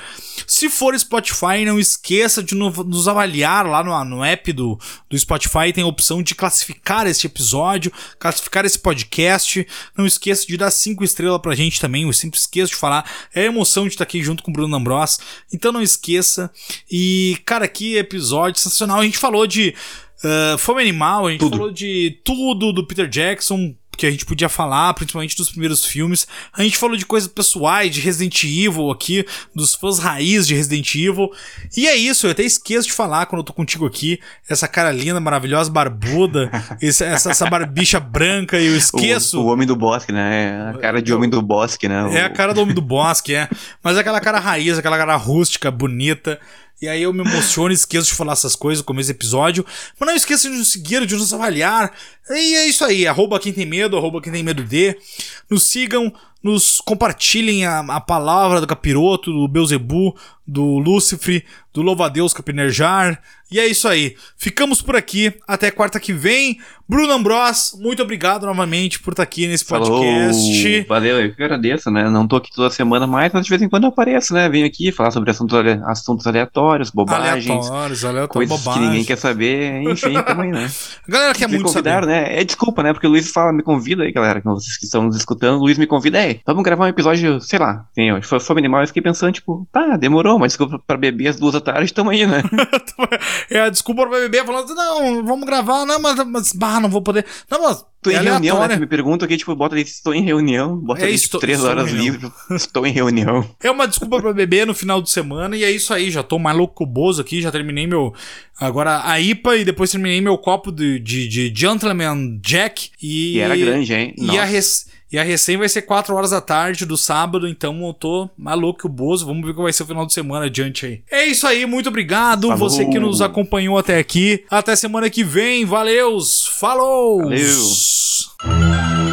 se for Spotify, não esqueça de no- nos avaliar lá no, no app do, do Spotify, tem a opção de classificar este episódio, classificar esse podcast. Não esqueça de dar cinco estrelas pra gente também. Eu sempre esqueço de falar. É a emoção de estar aqui junto com o Bruno Ambros. Então não esqueça. E, cara, que episódio sensacional. A gente falou de ah, Fome Animal, a gente Tudo. falou de tudo do Peter Jackson. Que a gente podia falar, principalmente dos primeiros filmes. A gente falou de coisas pessoais, de Resident Evil aqui, dos fãs raiz de Resident Evil. E é isso, eu até esqueço de falar quando eu tô contigo aqui. Essa cara linda, maravilhosa, barbuda, esse- essa, essa barbicha branca, eu esqueço. O, o homem do bosque, né? A cara de homem do bosque, né? É a cara do homem do bosque, é. Mas é aquela cara raiz, aquela cara rústica, bonita. E aí eu me emociono e esqueço de falar essas coisas no começo do episódio. Mas não esqueça de nos seguir, de nos avaliar. E é isso aí. Arroba quem tem medo, arroba quem tem medo de. Nos sigam, nos compartilhem a, a palavra do capiroto, do Beuzebu, do Lúcifer, do Louva-a-Deus Capinerjar. E é isso aí. Ficamos por aqui. Até quarta que vem. Bruno Ambros, muito obrigado novamente por estar aqui nesse Falou, podcast. valeu, eu que agradeço, né? Não tô aqui toda semana mais, mas de vez em quando eu apareço, né? Venho aqui falar sobre assuntos, assuntos aleatórios, bobagens, Aleatórios, aleatórios, coisas que ninguém quer saber, enfim, também, né? A galera quer me muito saber. né? É desculpa, né? Porque o Luiz fala, me convida aí, galera, que vocês que estão nos escutando, o Luiz me convida, vamos gravar um episódio, sei lá, ó, foi Fome Animal, eu fiquei pensando, tipo, tá, demorou, mas desculpa pra beber às duas da tarde, tamo aí, né? é a desculpa pra beber, falando, não, vamos gravar, não, mas, mas bah, não vou poder. Não, mas Tô em é reunião, né? Tu me pergunta aqui, tipo, bota ali, estou em reunião, bota É, ali, estou- tipo, três horas livre, estou em reunião. É uma desculpa pra beber no final de semana e é isso aí. Já tô mais louco que o Bozo aqui, já terminei meu. Agora a IPA e depois terminei meu copo de, de, de Gentleman Jack. E, E era grande, hein? E Nossa. a, res- e a recém vai ser 4 horas da tarde do sábado, então eu tô que o Bozo. Vamos ver como vai ser o final de semana adiante aí. É isso aí, muito obrigado. Falou. Você que nos acompanhou até aqui. Até semana que vem. Valeus! Falou! Valeu.